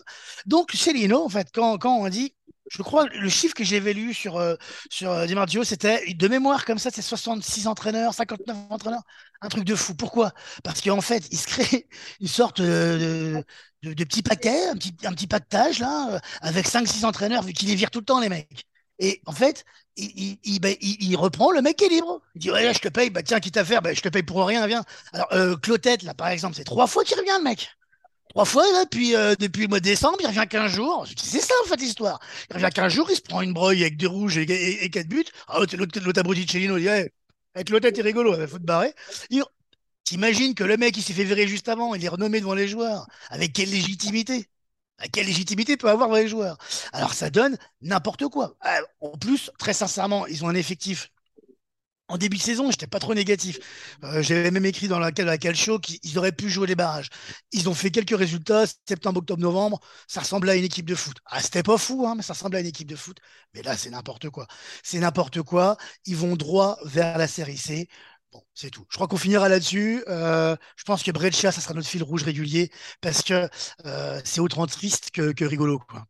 Donc, chez Lino, en fait, quand, quand on dit, je crois, le chiffre que j'avais lu sur, euh, sur euh, Di Marzio, c'était de mémoire comme ça, c'est 66 entraîneurs, 59 entraîneurs, un truc de fou. Pourquoi? Parce qu'en fait, il se crée <laughs> une sorte euh, de, de, de petit paquet, un petit, un petit pactage, là, euh, avec 5-6 entraîneurs, vu qu'il les vire tout le temps, les mecs. Et en fait, il, il, il, reprend le mec est libre. Il dit, ouais, je te paye, bah tiens, quitte à faire, bah, je te paye pour rien, viens. Alors, euh, Clotet, là, par exemple, c'est trois fois qu'il revient, le mec. Trois fois, là, depuis, euh, depuis le mois de décembre, il revient 15 jours. C'est ça, en fait, l'histoire. Il revient 15 jours, il se prend une broye avec deux rouges et, quatre buts. Ah, l'autre, abruti de Chelino, il dit, ouais, avec Clotet, il est rigolo, il faut te barrer. T'imagines que le mec, il s'est fait virer juste avant, il est renommé devant les joueurs. Avec quelle légitimité? À quelle légitimité peut avoir les joueurs? Alors, ça donne n'importe quoi. Ah, En plus, très sincèrement, ils ont un effectif en début de saison, j'étais pas trop négatif. Euh, J'avais même écrit dans la, la Calcio qu'ils auraient pu jouer les barrages. Ils ont fait quelques résultats, septembre, octobre, novembre, ça ressemblait à une équipe de foot. Ah, c'était pas fou, hein, mais ça ressemblait à une équipe de foot. Mais là, c'est n'importe quoi. C'est n'importe quoi. Ils vont droit vers la série C. C'est tout. Je crois qu'on finira là-dessus. Euh, je pense que Breccia, ça sera notre fil rouge régulier parce que euh, c'est autant triste que, rigolo. Quoi.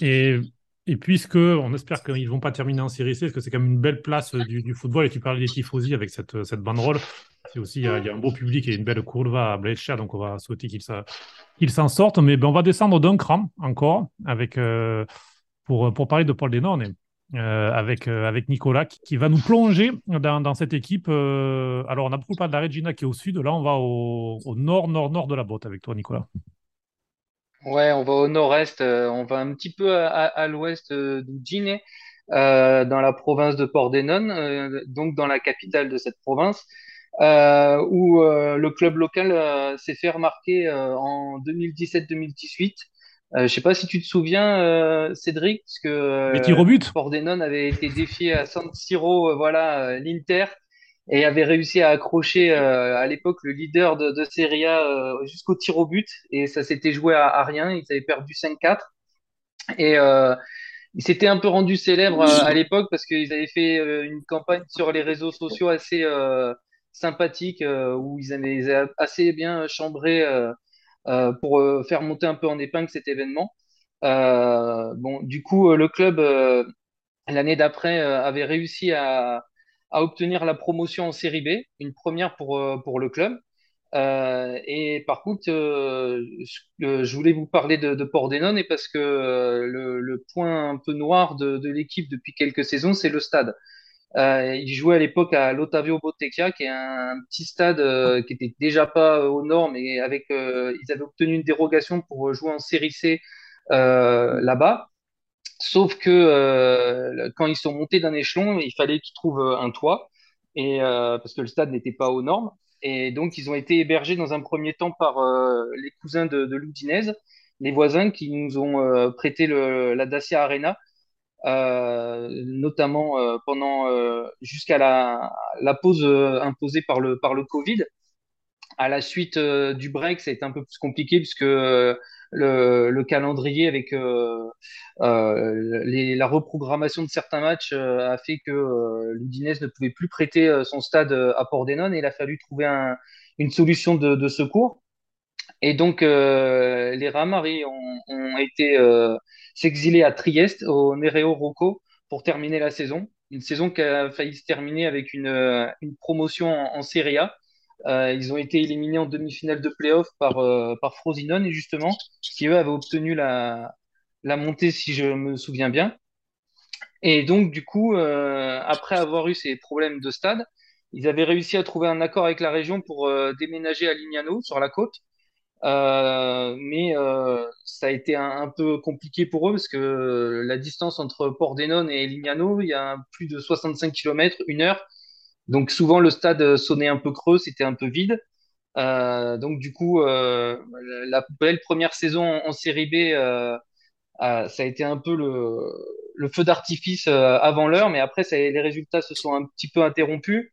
Et, et puisque on espère qu'ils ne vont pas terminer en série C, parce que c'est quand même une belle place euh, du, football, et tu parlais des tifosi avec cette, cette banderole, c'est aussi, il y, a, il un beau public et une belle courva à Brescia, donc on va souhaiter qu'ils s'en sortent. Mais ben, on va descendre d'un cran encore avec, pour, parler de Paul Denone. Euh, avec, euh, avec Nicolas qui, va nous plonger dans, cette équipe. Euh, alors, on a beaucoup parlé de la Regina qui est au sud. Là, on va au, nord, nord, nord de la botte avec toi, Nicolas. Ouais, on va au nord-est, on va un petit peu à, à, à l'ouest dans la province de Pordenone, donc dans la capitale de cette province, où le club local s'est fait remarquer en 2017-2018. Euh, je sais pas si tu te souviens, euh, Cédric, parce que Les euh, tirs au but. Pordenone avait été défié à San Siro, euh, voilà, euh, l'Inter, et avait réussi à accrocher à l'époque le leader de, de Serie A jusqu'au tir au but, et ça s'était joué à, à rien, ils avaient perdu 5-4. Et euh, ils s'étaient un peu rendus célèbres à l'époque parce qu'ils avaient fait une campagne sur les réseaux sociaux assez sympathique où ils avaient, assez bien chambré pour euh, faire monter un peu en épingle cet événement. Euh, bon, du coup, euh, le club euh, l'année d'après euh, avait réussi à, obtenir la promotion en Série B, une première pour, euh, pour le club. Euh, et par contre, euh, je, euh, voulais vous parler de, de Pordenone et parce que euh, le, point un peu noir de l'équipe depuis quelques saisons, c'est le stade. Euh, il jouait à l'époque à l'Ottavio Bottecchia, qui est un, petit stade euh, qui était déjà pas aux normes et avec euh, ils avaient obtenu une dérogation pour jouer en Série C euh, là-bas. Sauf que euh, quand ils sont montés d'un échelon, il fallait qu'ils trouvent un toit et euh, parce que le stade n'était pas aux normes. Et donc ils ont été hébergés dans un premier temps par euh, les cousins de, de l'Udinese, les voisins qui nous ont euh, prêté la Dacia Arena euh, notamment euh, pendant euh, jusqu'à la, la pause euh, imposée par le par le Covid. à la suite euh, du break, ça a été un peu plus compliqué puisque euh, le, le, calendrier avec euh, les, la reprogrammation de certains matchs a fait que l'Udinese ne pouvait plus prêter son stade à Pordenone et il a fallu trouver un, une solution de, de, secours. Et donc, les Ramari ont, été s'exiler à Trieste, au Nereo Rocco, pour terminer la saison. Une saison qui a failli se terminer avec une, une promotion en, Serie A. Euh, ils ont été éliminés en demi-finale de playoff par, euh, par Frosinone, justement, qui eux avaient obtenu la, la montée, si je me souviens bien. Et donc, du coup, euh, après avoir eu ces problèmes de stade, ils avaient réussi à trouver un accord avec la région pour euh, déménager à Lignano, sur la côte. Euh, mais euh, ça a été un, peu compliqué pour eux parce que la distance entre Pordenone et Lignano, il y a plus de 65 km, une heure. Donc souvent le stade sonnait un peu creux, c'était un peu vide. Euh, donc du coup, euh, la belle première saison en, série B, euh, ça a été un peu le, feu d'artifice euh, avant l'heure, mais après les résultats se sont un petit peu interrompus.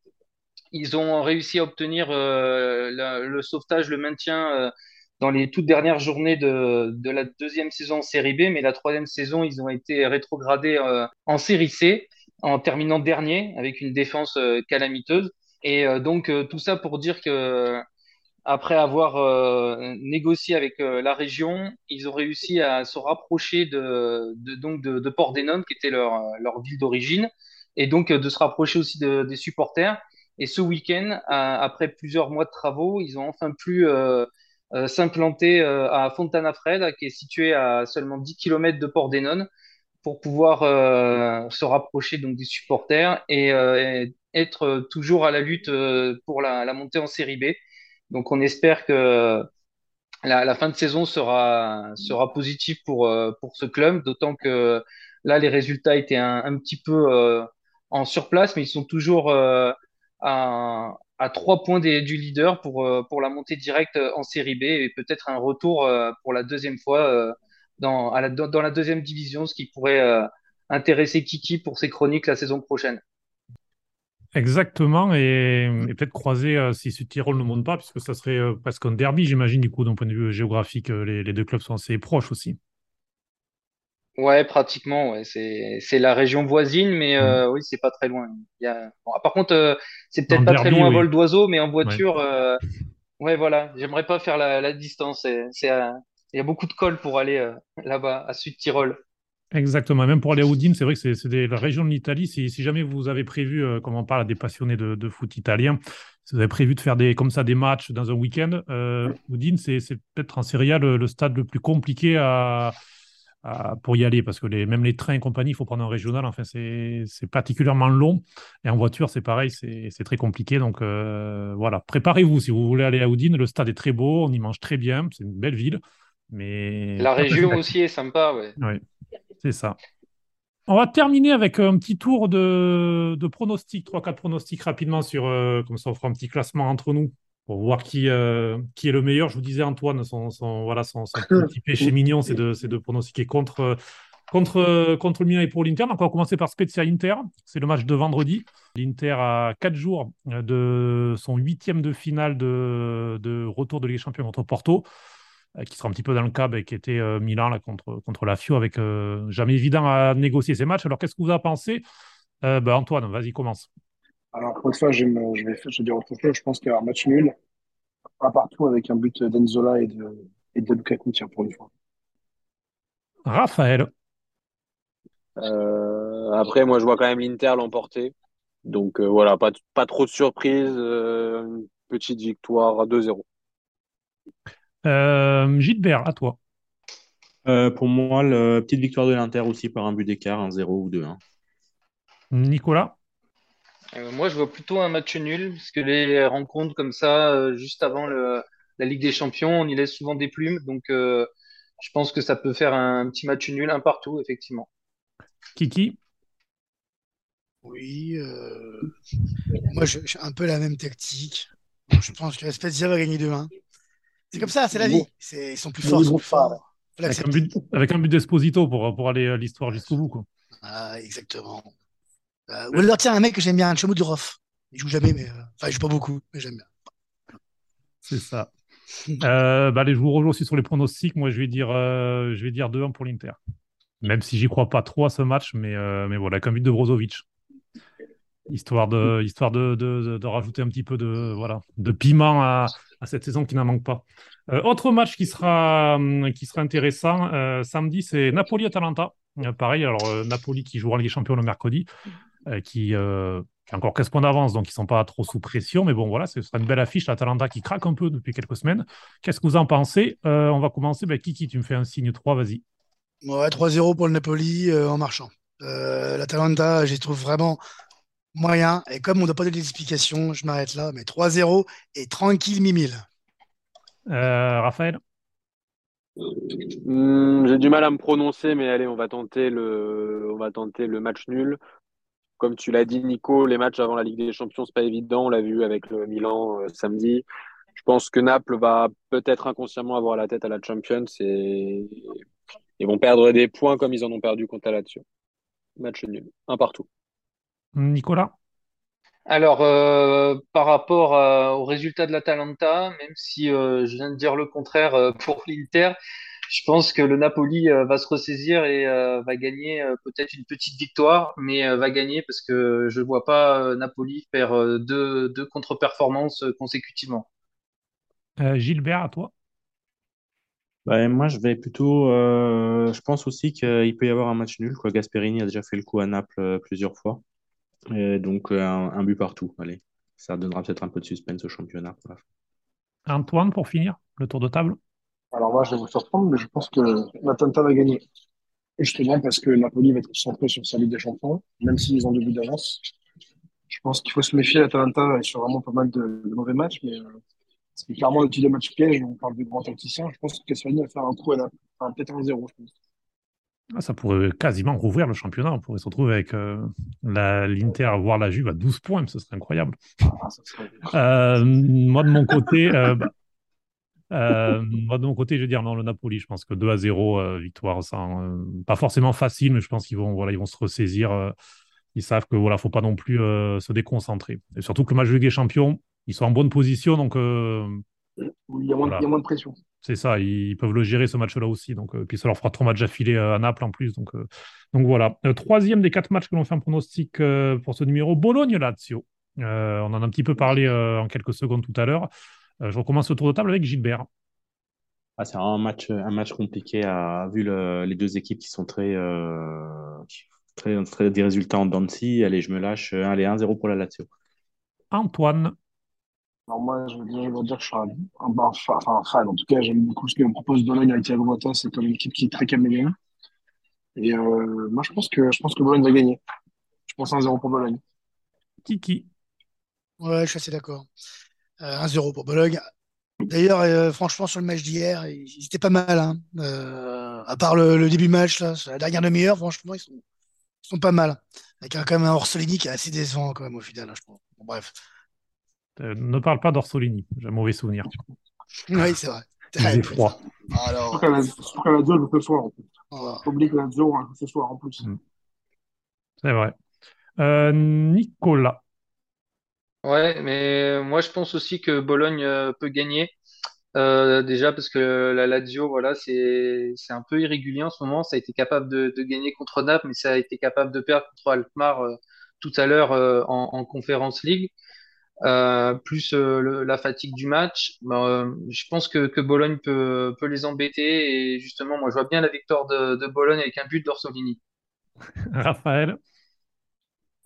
Ils ont réussi à obtenir euh, le, sauvetage, le maintien dans les toutes dernières journées de, de, la deuxième saison en série B, mais la troisième saison, ils ont été rétrogradés en série C en terminant dernier avec une défense euh, calamiteuse. Et euh, donc euh, tout ça pour dire que après avoir euh, négocié avec euh, la région, ils ont réussi à se rapprocher de, donc de, de Port-des-Nonnes, qui était leur, leur ville d'origine, et donc de se rapprocher aussi de, des supporters. Et ce week-end, après plusieurs mois de travaux, ils ont enfin pu euh, s'implanter à Fontana Fred, qui est situé à seulement 10 km de Port-des-Nonnes, pour pouvoir euh, se rapprocher donc des supporters et, euh, être toujours à la lutte euh, pour la, montée en série B. Donc on espère que la, fin de saison sera sera positive pour euh, pour ce club, d'autant que là les résultats étaient un, petit peu euh, en surplace, mais ils sont toujours à à trois points du leader pour pour la montée directe en série B et peut-être un retour pour la deuxième fois dans, la, deuxième division, ce qui pourrait euh, intéresser Kiki pour ses chroniques la saison prochaine. Exactement, et, peut-être croiser euh, si ce Tyrol ne monte pas, puisque ça serait euh, presque un derby, j'imagine, du coup, d'un point de vue géographique, euh, les, les, deux clubs sont assez proches aussi. Ouais, pratiquement, ouais. C'est, c'est la région voisine, mais euh, mmh. oui, c'est pas très loin. Il y a... bon, par contre, euh, c'est peut-être pas derby, très loin à oui. vol d'oiseau, mais en voiture, ouais, ouais voilà, j'aimerais pas faire la, la distance. C'est, c'est à, il y a beaucoup de cols pour aller euh, là-bas, à Sud-Tyrol. Exactement. Même pour aller à Udine, c'est vrai que c'est la région de l'Italie. Si, si, jamais vous avez prévu, euh, comme on parle à des passionnés de, de, foot italien, si vous avez prévu de faire des, comme ça des matchs dans un week-end, euh, Udine, c'est peut-être en Serie A le, le, stade le plus compliqué à, pour y aller parce que les, même les trains et compagnie, il faut prendre un régional. Enfin, c'est particulièrement long. Et en voiture, c'est pareil, c'est très compliqué. Donc euh, voilà, préparez-vous si vous voulez aller à Udine. Le stade est très beau, on y mange très bien, c'est une belle ville. Mais... La région aussi est sympa, ouais. Oui, c'est ça. On va terminer avec un petit tour de, de pronostics, 3-4 pronostics rapidement sur, euh, comme ça on fera un petit classement entre nous pour voir qui, euh, qui est le meilleur. Je vous disais, Antoine, son, son voilà, son, son <laughs> petit péché mignon, c'est de, de pronostiquer contre, contre, contre le Milan et pour l'Inter. Donc on va commencer par Spezia Inter, c'est le match de vendredi. L'Inter a 4 jours de son huitième de finale de, de retour de Ligue des Champions contre Porto. Euh, qui sera un petit peu dans le cas qui était euh, Milan là, contre, contre la Fio, avec euh, jamais évident à négocier ces matchs. Alors, qu'est-ce que vous avez pensé euh, ben, Antoine, vas-y, commence. Alors, pour une fois, je vais, je vais dire autre chose. Je pense qu'il y a un match nul, un partout avec un but d'Enzola et de, et de Koutia pour une fois. Raphaël. Euh, après, moi, je vois quand même l'Inter l'emporter. Donc, euh, voilà, pas, pas trop de surprise. une petite victoire à 2-0. Euh, Gilbert, à toi. Euh, pour moi, la petite victoire de l'Inter aussi par un but d'écart, un 0 ou 2-1. Nicolas euh, Moi, je vois plutôt un match nul, parce que les rencontres comme ça, euh, juste avant le, la Ligue des Champions, on y laisse souvent des plumes. Donc, euh, je pense que ça peut faire un, petit match nul, un partout, effectivement. Kiki? Oui, moi, j'ai un peu la même tactique. Je pense que la Spezia va gagner 2-1. C'est comme ça, c'est la vie. Ils sont plus forts, ils sont plus forts. Avec un, but, avec un but d'Esposito pour, pour aller à l'histoire jusqu'au bout. Quoi. Ah, exactement. Euh, ou alors, tiens, un mec que j'aime bien, Chomo Durov. Il joue jamais, mais. Euh, enfin, il joue pas beaucoup, mais j'aime bien. C'est ça. Euh, bah, allez, je vous rejoins aussi sur les pronostics. Moi, je vais dire, euh, dire 2-1 pour l'Inter. Même si j'y crois pas trop à ce match, mais, euh, mais voilà, comme but de Brozovic. Histoire de, histoire de, de, de rajouter un petit peu de, voilà, de piment à, à cette saison qui n'en manque pas. Autre match qui sera, hum, qui sera intéressant, samedi, c'est Napoli-Atalanta. Pareil, alors Napoli qui jouera en Ligue des Champions le mercredi, qui, euh, qui a encore 15 points d'avance, donc ils sont pas trop sous pression. Mais bon, voilà, ce sera une belle affiche. L'Atalanta qui craque un peu depuis quelques semaines. Qu'est-ce que vous en pensez? Euh, On va commencer. Ben, Kiki, tu me fais un signe 3, vas-y. Ouais, 3-0 pour le Napoli euh, en marchant. Euh, L'Atalanta, j'y trouve vraiment moyen. Et comme on ne doit pas donner d'explication, je m'arrête là. Mais 3-0 et tranquille, mimile. Euh, Raphaël? Hmm, J'ai du mal à me prononcer, mais allez, on va tenter le, on va tenter le match nul. Comme tu l'as dit, Nico, les matchs avant la Ligue des Champions, c'est pas évident. On l'a vu avec le Milan euh, samedi. Je pense que Naples va peut-être inconsciemment avoir la tête à la Champions et ils vont perdre des points comme ils en ont perdu contre la Lazio. Match nul, un partout. Nicolas? Alors, euh, par rapport euh, au résultat de l'Atalanta, même si euh, je viens de dire le contraire euh, pour l'Inter, je pense que le Napoli euh, va se ressaisir et euh, va gagner euh, peut-être une petite victoire, mais euh, va gagner parce que je ne vois pas euh, Napoli faire euh, deux, deux contre-performances euh, consécutivement. Euh, Gilbert, à toi Bah, moi, je vais plutôt. euh, je pense aussi qu'il peut y avoir un match nul. Quoi. Gasperini a déjà fait le coup à Naples plusieurs fois. Et donc, un, un but partout. Allez, ça donnera peut-être un peu de suspense au championnat. pour la fin. Antoine, pour finir, le tour de table Alors moi, je vais vous surprendre, mais je pense que l'Atalanta va gagner. Justement parce que Napoli va être concentré sur sa Ligue des Champions, même s'ils ont deux buts d'avance. Je pense qu'il faut se méfier. L'Atalanta est sur vraiment pas mal de, de mauvais matchs, mais euh, c'est clairement le type de match piège. On parle de grands tacticiens. Je pense que Gasperini va faire un coup à Naples. Enfin, peut-être un 0 je pense. Ah, Ça pourrait quasiment rouvrir le championnat. On pourrait se retrouver avec euh, la- l'Inter, voire la Juve à 12 points. Ce serait incroyable. Ah, ça serait... Euh, moi, de mon côté, bah, euh, <laughs> moi, de mon côté, je vais dire non, le Napoli. Je pense que 2 à 0, euh, victoire sans, euh, pas forcément facile, mais je pense qu'ils vont, voilà, ils vont se ressaisir. euh, ils savent que voilà, faut pas non plus se déconcentrer. Et surtout que le match de Ligue des Champions, ils sont en bonne position, donc Il y a moins, Voilà. il y a moins de pression. c'est ça, ils peuvent le gérer ce match-là aussi. Donc, puis ça leur fera trois matchs affilés à Naples en plus. Donc, donc voilà. Troisième des quatre matchs que l'on fait en pronostic pour ce numéro, Bologne-Lazio. On en a un petit peu parlé en quelques secondes tout à l'heure. Euh, je recommence le tour de table avec Gilbert. Ah, c'est un match, un match compliqué à, vu le- les deux équipes qui sont très, euh, très, très des résultats en dents de scie. Allez, je me lâche. euh, Allez, 1-0 pour la Lazio. Antoine, Alors moi, je veux dire, je veux dire que je suis un, un, un fan, enfin, un fan. En tout cas, j'aime beaucoup ce que me propose Bologne avec Thiago Motta. C'est comme une équipe qui est très caméléon. Et euh, moi, je pense que je pense que Bologne va gagner. Je pense 1-0 pour Bologne. Kiki. Ouais, je suis assez d'accord. Euh, 1-0 pour Bologne. D'ailleurs, euh, franchement, sur le match d'hier, ils étaient pas mal. Hein. Euh, à part le, le début match, là, sur la dernière demi-heure, franchement, ils sont, ils sont pas mal. Avec un, quand même un Orsolini qui est assez décevant quand même au final, hein, je trouve. Bon, bref. Euh, ne parle pas d'Orsolini. J'ai un mauvais souvenir. <laughs> Oui, c'est vrai. Il froid. Alors, la, après la joue ce soir. En plus. voilà. Faut oublier que la Lazio hein, joue ce soir en plus. Mm. C'est vrai. Euh, Nicolas. Ouais, mais moi je pense aussi que Bologne euh, peut gagner. Euh, déjà parce que la Lazio, voilà, c'est un peu irrégulier en ce moment. Ça a été capable de, de gagner contre Naples, mais ça a été capable de perdre contre Alkmaar euh, tout à l'heure en, en Conference League. Plus la fatigue du match, euh, je pense que, que Bologne peut, peut les embêter. Et justement, moi je vois bien la victoire de, de Bologne avec un but d'Orsolini. <laughs> Raphaël?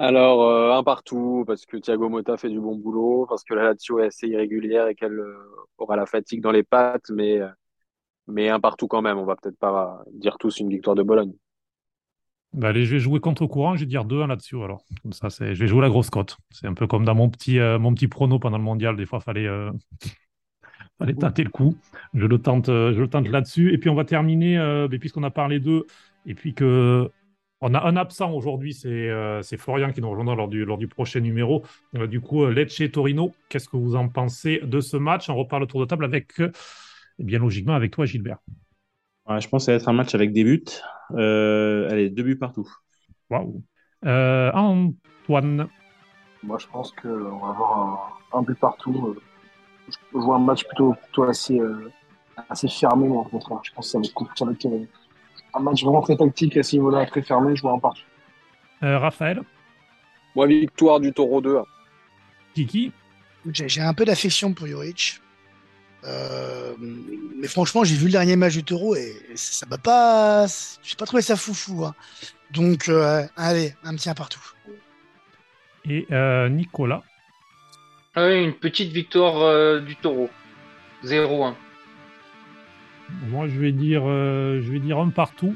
Alors, euh, un partout, parce que Thiago Motta fait du bon boulot, parce que la Lazio est assez irrégulière et qu'elle euh, aura la fatigue dans les pattes, mais, euh, mais un partout quand même. On va peut-être pas dire tous une victoire de Bologne. Bah, allez, je vais jouer contre courant, je vais dire 2-1 là-dessus alors. Ça, je vais jouer la grosse cote. C'est un peu comme dans mon petit, prono pendant le mondial. Des fois, il fallait, euh, <laughs> fallait tenter le coup. Je le tente, je le tente là-dessus. Et puis, on va terminer, puisqu'on a parlé d'eux, et puis que on a un absent aujourd'hui, c'est euh, c'est Florian qui nous rejoindra lors du, lors du prochain numéro. Euh, du coup, euh, Lecce-Torino, qu'est-ce que vous en pensez de ce match? On repart le tour de table avec, euh, eh bien logiquement, avec toi, Gilbert. Ouais, je pense que ça va être un match avec des buts. Euh, allez, deux buts partout. Waouh. Antoine. Moi, je pense qu'on va avoir un, un but partout. je vois un match plutôt, plutôt assez, euh, assez fermé, moi, au contraire. Je pense que ça va être, ça va être, un match vraiment très tactique à ce niveau-là, très fermé. Je vois un partout. Euh, Raphaël, Moi, victoire du Taureau 2. Kiki, J'ai un peu d'affection pour Juric. Euh, mais franchement, j'ai vu le dernier match du Taureau et ça m'a pas. J'ai pas trouvé ça foufou. hein. Donc, euh, allez, un petit un partout. et euh, Nicolas. Ah oui, une petite victoire euh, du taureau. 0-1. Moi, je vais dire, euh, je vais dire un partout.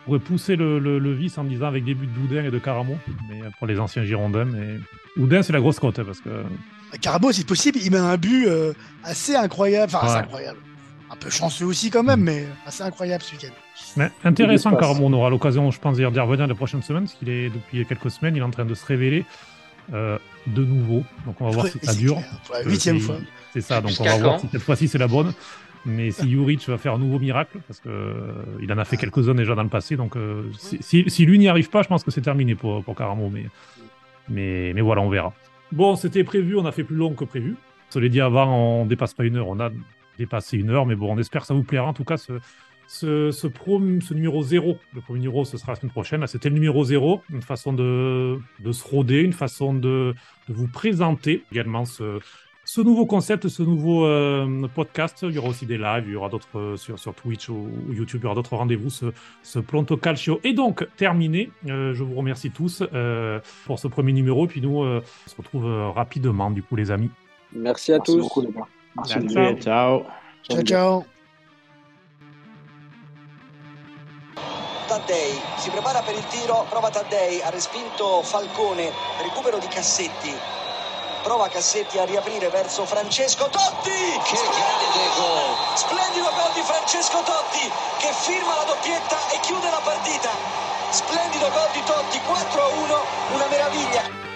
Je pourrais pousser le, le, le vice en disant avec des buts d'Oudin et de Caramo, mais pour les anciens Girondins. Mais Oudin, c'est la grosse cote hein, parce que Carabo, c'est possible, il met un but euh, assez incroyable. Enfin, assez incroyable. Un peu chanceux aussi, quand même, mais assez incroyable ce week-end. Mais intéressant. Caramo. On aura l'occasion, je pense, d'y d'y revenir les prochaines semaines, parce qu'il est depuis quelques semaines, il est en train de se révéler euh, de nouveau. Donc on va voir si ça dure. la huitième c'est- fois. C'est ça, donc on va voir si cette fois-ci c'est la bonne. Mais si Juric va faire un nouveau miracle, parce que euh, il en a fait quelques-uns déjà dans le passé, donc euh, si, lui n'y arrive pas, je pense que c'est terminé pour, pour Caramo. Mais, mais, mais voilà, on verra. Bon, c'était prévu, on a fait plus long que prévu. Je l'ai dit avant, on dépasse pas une heure, on a dépassé une heure, mais bon, on espère que ça vous plaira. En tout cas, ce, ce, ce, ce numéro 0, le premier numéro, ce sera la semaine prochaine. Là, C'était le numéro 0, une façon de, de se roder, une façon de, de vous présenter également ce, ce nouveau concept, ce nouveau euh, podcast. Il y aura aussi des lives, il y aura d'autres euh, sur, sur Twitch ou, ou YouTube, il y aura d'autres rendez-vous. Ce, ce Planto Calcio est donc terminé. Euh, je vous remercie tous euh, pour ce premier numéro. Puis nous, euh, on se retrouve euh, rapidement, du coup, les amis. Merci à Merci tous. beaucoup, les gars. Merci. Ciao. ciao. Ciao, ciao. Taddei si prepara per il tiro, prova Taddei, ha respinto Falcone, recupero di Cassetti. Prova Cassetti a riaprire verso Francesco Totti. Che grande gol! Splendido gol di Francesco Totti che firma la doppietta e chiude la partita. Splendido gol di Totti, 4-1, una meraviglia.